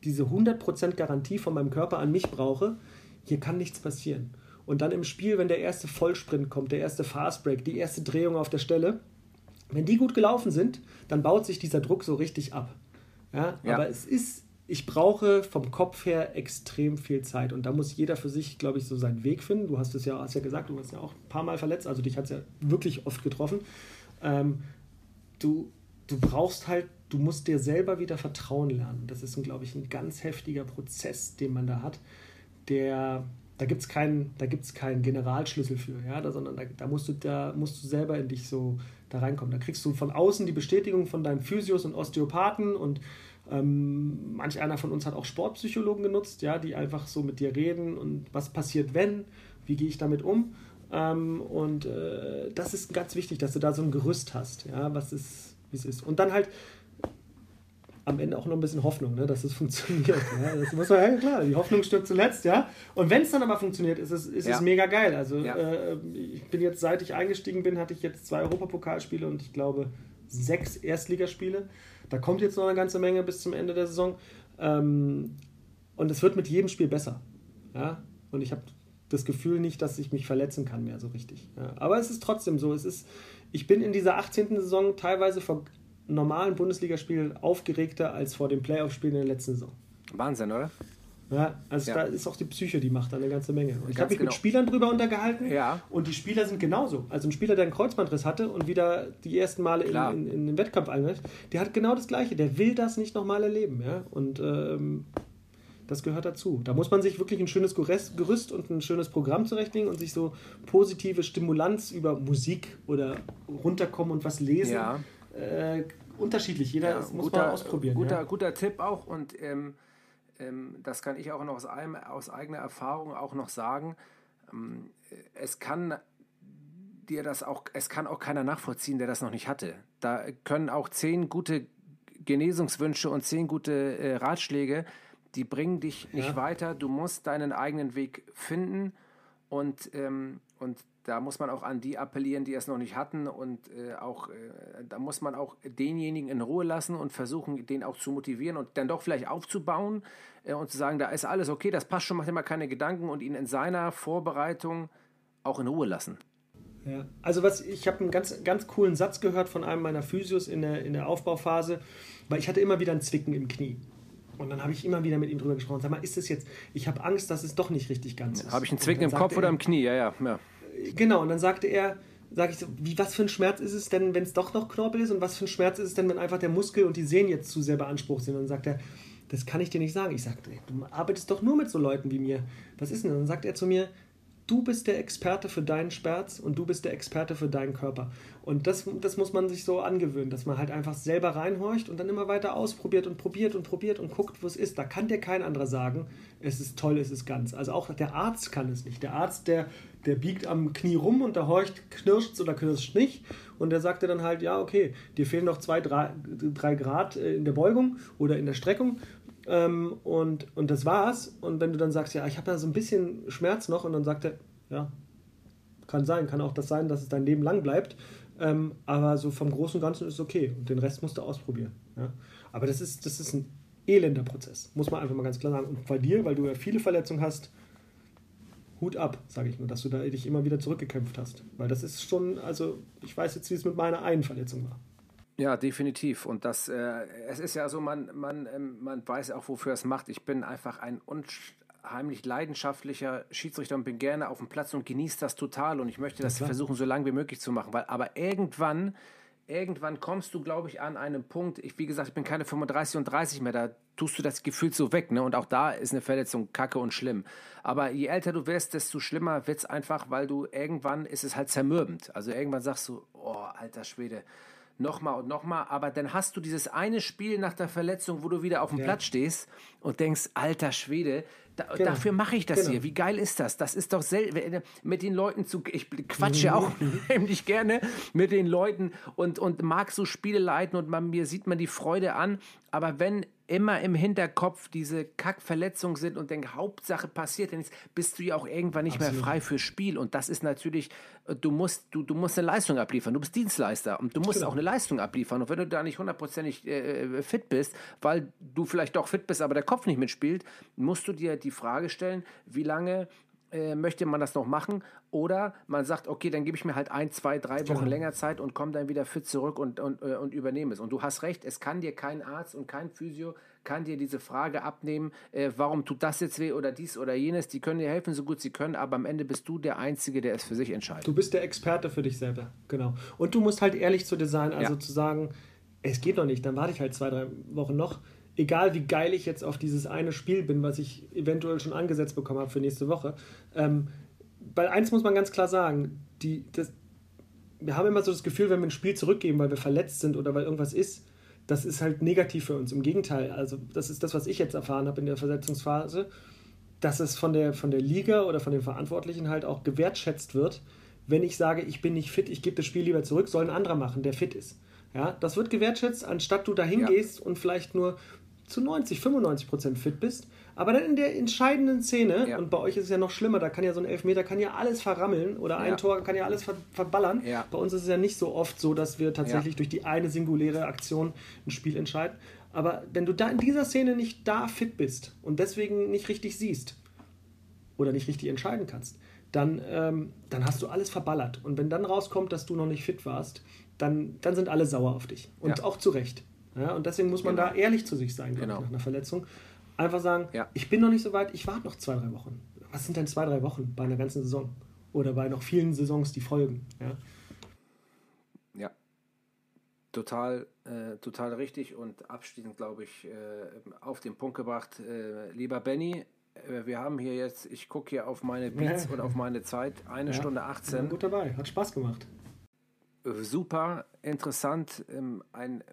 diese 100% Garantie von meinem Körper an mich brauche, hier kann nichts passieren. Und dann im Spiel, wenn der erste Vollsprint kommt, der erste Fastbreak, die erste Drehung auf der Stelle, wenn die gut gelaufen sind, dann baut sich dieser Druck so richtig ab. Ja, Ja. aber es ist, ich brauche vom Kopf her extrem viel Zeit und da muss jeder für sich, glaube ich, so seinen Weg finden. Du hast es ja, hast ja gesagt, du warst ja auch ein paar Mal verletzt, also dich hat es ja wirklich oft getroffen. Ähm, du, du brauchst halt, du musst dir selber wieder vertrauen lernen. Das ist, glaube ich, ein ganz heftiger Prozess, den man da hat, der, da gibt es keinen, keinen Generalschlüssel für, ja, da, sondern da, da, musst du, da musst du selber in dich so da reinkommen. Da kriegst du von außen die Bestätigung von deinen Physios und Osteopathen und ähm, manch einer von uns hat auch Sportpsychologen genutzt, ja, die einfach so mit dir reden und was passiert, wenn, wie gehe ich damit um. Ähm, und äh, das ist ganz wichtig, dass du da so ein Gerüst hast, ja, was ist, wie es ist. Und dann halt am Ende auch noch ein bisschen Hoffnung, ne, dass es (laughs) funktioniert. Ja. Das muss man, ja klar, die Hoffnung stirbt zuletzt, ja. Und wenn es dann aber funktioniert, ist es, ist Ja. es mega geil. Also Ja. äh, ich bin jetzt, seit ich eingestiegen bin, hatte ich jetzt zwei Europapokalspiele und ich glaube sechs Erstligaspiele. Da kommt jetzt noch eine ganze Menge bis zum Ende der Saison. Ähm, und es wird mit jedem Spiel besser. Ja? Und ich habe das Gefühl nicht, dass ich mich verletzen kann mehr so richtig. Ja? Aber es ist trotzdem so. Es ist, ich bin in dieser 18. Saison teilweise vor normalen Bundesligaspielen aufgeregter als vor den Playoff-Spielen in der letzten Saison. Wahnsinn, oder? Ja, also Ja. da ist auch die Psyche, die macht da eine ganze Menge. Und ich habe mich genau. mit Spielern drüber untergehalten Ja. und die Spieler sind genauso. Also ein Spieler, der einen Kreuzbandriss hatte und wieder die ersten Male in, Klar. in, in den Wettkampf eingeht, der hat genau das Gleiche. Der will das nicht nochmal erleben. Ja? Und ähm, das gehört dazu. Da muss man sich wirklich ein schönes Gerüst und ein schönes Programm zurechtlegen und sich so positive Stimulanz über Musik oder runterkommen und was lesen. Ja. Äh, unterschiedlich. Jeder Ja, muss guter, man ausprobieren. Guter, ja? guter Tipp auch und ähm, das kann ich auch noch aus, einem, aus eigener Erfahrung auch noch sagen. Ähm, es kann dir das auch, es kann auch keiner nachvollziehen, der das noch nicht hatte. Da können auch zehn gute Genesungswünsche und zehn gute äh, Ratschläge, die bringen dich nicht Ja. weiter. Du musst deinen eigenen Weg finden und, ähm, und da muss man auch an die appellieren, die es noch nicht hatten und äh, auch äh, da muss man auch denjenigen in Ruhe lassen und versuchen, den auch zu motivieren und dann doch vielleicht aufzubauen äh, und zu sagen, da ist alles okay, das passt schon, macht immer keine Gedanken und ihn in seiner Vorbereitung auch in Ruhe lassen. Ja. Also was ich habe einen ganz ganz coolen Satz gehört von einem meiner Physios in der in der Aufbauphase, weil ich hatte immer wieder ein Zwicken im Knie. Und dann habe ich immer wieder mit ihm drüber gesprochen. Sag mal, ist das jetzt? Ich habe Angst, dass es doch nicht richtig ganz ist. Habe ich einen Zwicken im Kopf oder im Knie? Ja, ja, ja. Genau, und dann sagte er, sage ich so, wie, was für ein Schmerz ist es denn, wenn es doch noch Knorpel ist und was für ein Schmerz ist es denn, wenn einfach der Muskel und die Sehnen jetzt zu sehr beansprucht sind? Und dann sagt er, das kann ich dir nicht sagen. Ich sagte, du arbeitest doch nur mit so Leuten wie mir. Was ist denn? Und dann sagt er zu mir, du bist der Experte für deinen Schmerz und du bist der Experte für deinen Körper. Und das, das muss man sich so angewöhnen, dass man halt einfach selber reinhorcht und dann immer weiter ausprobiert und probiert und probiert und guckt, wo es ist. Da kann dir kein anderer sagen, es ist toll, es ist ganz. Also auch der Arzt kann es nicht. Der Arzt, der, der biegt am Knie rum und da horcht, knirscht oder knirscht nicht. Und der sagte dann halt, ja, okay, dir fehlen noch zwei, drei, drei Grad äh, in der Beugung oder in der Streckung. Ähm, und, und das war's. Und wenn du dann sagst, ja, ich habe da so ein bisschen Schmerz noch, und dann sagt er, ja, kann sein, kann auch das sein, dass es dein Leben lang bleibt. Ähm, aber so vom Großen und Ganzen ist es okay. Und den Rest musst du ausprobieren. Ja? Aber das ist, das ist ein elender Prozess, muss man einfach mal ganz klar sagen. Und bei dir, weil du ja viele Verletzungen hast, Hut ab, sage ich nur, dass du da dich immer wieder zurückgekämpft hast. Weil das ist schon, also ich weiß jetzt, wie es mit meiner einen Verletzung war. Ja, definitiv. Und das, äh, es ist ja so, man, man, ähm, man weiß auch, wofür es macht. Ich bin einfach ein unheimlich leidenschaftlicher Schiedsrichter und bin gerne auf dem Platz und genieße das total. Und ich möchte das ja, versuchen, so lange wie möglich zu machen. Weil, aber irgendwann, irgendwann kommst du, glaube ich, an einen Punkt. Ich, wie gesagt, ich bin keine 35 und 30 mehr. Da tust du das Gefühl so weg. Ne? Und auch da ist eine Verletzung kacke und schlimm. Aber je älter du wirst, desto schlimmer wird es einfach, weil du irgendwann ist es halt zermürbend. Also irgendwann sagst du, oh, alter Schwede nochmal und nochmal, aber dann hast du dieses eine Spiel nach der Verletzung, wo du wieder auf dem ja. Platz stehst und denkst, alter Schwede, da, genau. dafür mache ich das genau. hier. Wie geil ist das? Das ist doch selten mit den Leuten zu. Ich quatsche mhm. auch (laughs) nämlich gerne mit den Leuten und, und mag so Spiele leiten und man, mir sieht man die Freude an. Aber wenn immer im Hinterkopf diese Kackverletzungen sind und denke, Hauptsache passiert nichts, bist du ja auch irgendwann nicht Absolut. mehr frei fürs Spiel. Und das ist natürlich, äh, du musst, du, du musst eine Leistung abliefern. Du bist Dienstleister und du musst genau. auch eine Leistung abliefern. Und wenn du da nicht hundertprozentig äh, äh, fit bist, weil du vielleicht doch fit bist, aber der Kopf nicht mitspielt, musst du dir die Frage stellen, wie lange äh, möchte man das noch machen oder man sagt, okay, dann gebe ich mir halt ein, zwei, drei Wochen genau. länger Zeit und komme dann wieder fit zurück und, und, äh, und übernehme es. Und du hast recht, es kann dir kein Arzt und kein Physio kann dir diese Frage abnehmen, äh, warum tut das jetzt weh oder dies oder jenes. Die können dir helfen, so gut sie können, aber am Ende bist du der Einzige, der es für sich entscheidet. Du bist der Experte für dich selber, genau. Und du musst halt ehrlich zu dir sein, also ja. zu sagen, es geht noch nicht, dann warte ich halt zwei, drei Wochen noch egal wie geil ich jetzt auf dieses eine Spiel bin, was ich eventuell schon angesetzt bekommen habe für nächste Woche. Ähm, weil eins muss man ganz klar sagen, die, das, wir haben immer so das Gefühl, wenn wir ein Spiel zurückgeben, weil wir verletzt sind oder weil irgendwas ist, das ist halt negativ für uns. Im Gegenteil, also das ist das, was ich jetzt erfahren habe in der Versetzungsphase, dass es von der, von der Liga oder von den Verantwortlichen halt auch gewertschätzt wird, wenn ich sage, ich bin nicht fit, ich gebe das Spiel lieber zurück, soll ein anderer machen, der fit ist. Ja, das wird gewertschätzt, anstatt du dahin ja. gehst und vielleicht nur zu 90, 95 Prozent fit bist, aber dann in der entscheidenden Szene, ja. und bei euch ist es ja noch schlimmer, da kann ja so ein Elfmeter kann ja alles verrammeln oder ein ja. Tor kann ja alles ver verballern. Ja. Bei uns ist es ja nicht so oft so, dass wir tatsächlich durch die eine singuläre Aktion ein Spiel entscheiden. Aber wenn du da in dieser Szene nicht da fit bist und deswegen nicht richtig siehst oder nicht richtig entscheiden kannst, dann, ähm, dann hast du alles verballert. Und wenn dann rauskommt, dass du noch nicht fit warst, dann, dann sind alle sauer auf dich. Und auch zu Recht. Ja, und deswegen muss man genau. da ehrlich zu sich sein, genau. ich, nach einer Verletzung. Einfach sagen, ja. ich bin noch nicht so weit, ich warte noch zwei, drei Wochen. Was sind denn zwei, drei Wochen bei einer ganzen Saison? Oder bei noch vielen Saisons, die folgen. Ja, ja. total, äh, total richtig und abschließend, glaube ich, äh, auf den Punkt gebracht. Äh, lieber Benny, äh, wir haben hier jetzt, ich gucke hier auf meine Beats (laughs) ja. und auf meine Zeit, eine Stunde 18. gut dabei, hat Spaß gemacht super interessant, ähm, ein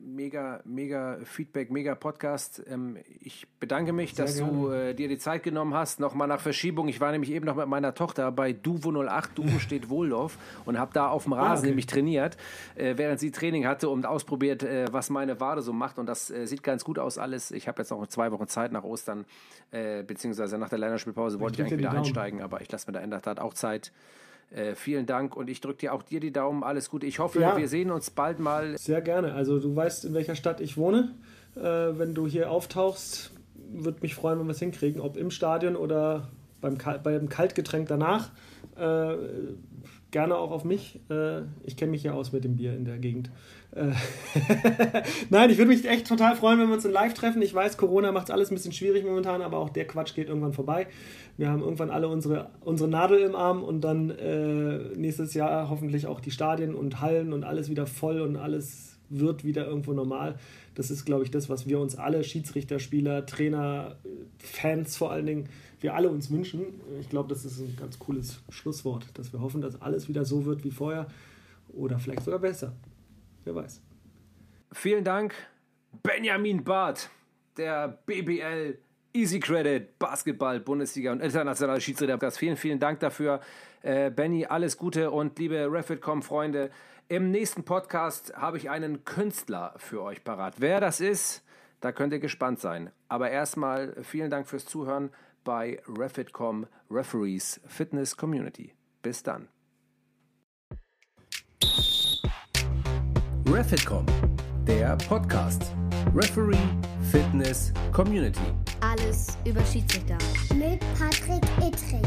mega, mega Feedback, mega Podcast. Ähm, ich bedanke mich, Sehr dass gerne. du äh, dir die Zeit genommen hast. Nochmal nach Verschiebung. Ich war nämlich eben noch mit meiner Tochter bei Duvo 08, (laughs) Duvo steht Wohldorf und habe da auf dem Rasen okay. nämlich trainiert, äh, während sie Training hatte und ausprobiert, äh, was meine Wade so macht. Und das äh, sieht ganz gut aus alles. Ich habe jetzt noch zwei Wochen Zeit nach Ostern, äh, beziehungsweise nach der Länderspielpause wollte ich, ich eigentlich wieder einsteigen, aber ich lasse mir da in der Tat auch Zeit. Äh, vielen Dank und ich drücke dir auch dir die Daumen. Alles Gute. Ich hoffe, Ja. wir sehen uns bald mal. Sehr gerne. Also du weißt, in welcher Stadt ich wohne. Äh, wenn du hier auftauchst, würde mich freuen, wenn wir es hinkriegen. Ob im Stadion oder beim, beim Kaltgetränk danach. Äh, gerne auch auf mich. Äh, ich kenne mich ja aus mit dem Bier in der Gegend. Äh, (laughs) Nein, ich würde mich echt total freuen, wenn wir uns in Live treffen. Ich weiß, Corona macht es alles ein bisschen schwierig momentan, aber auch der Quatsch geht irgendwann vorbei. Wir haben irgendwann alle unsere, unsere Nadel im Arm und dann äh, nächstes Jahr hoffentlich auch die Stadien und Hallen und alles wieder voll und alles wird wieder irgendwo normal. Das ist, glaube ich, das, was wir uns alle, Schiedsrichter, Spieler, Trainer, Fans vor allen Dingen, wir alle uns wünschen. Ich glaube, das ist ein ganz cooles Schlusswort, dass wir hoffen, dass alles wieder so wird wie vorher oder vielleicht sogar besser. Wer weiß. Vielen Dank, Benjamin Barth, der BBL Easy Credit Basketball Bundesliga und internationale Schiedsrichter. Vielen, vielen Dank dafür. Äh, Benny, alles Gute und liebe Refitcom Freunde. Im nächsten Podcast habe ich einen Künstler für euch parat. Wer das ist, da könnt ihr gespannt sein. Aber erstmal vielen Dank fürs Zuhören bei Refitcom Referees Fitness Community. Bis dann. Refitcom, der Podcast. Referee Fitness Community. Alles über Schiedsrichter. Mit Patrick Ittrich.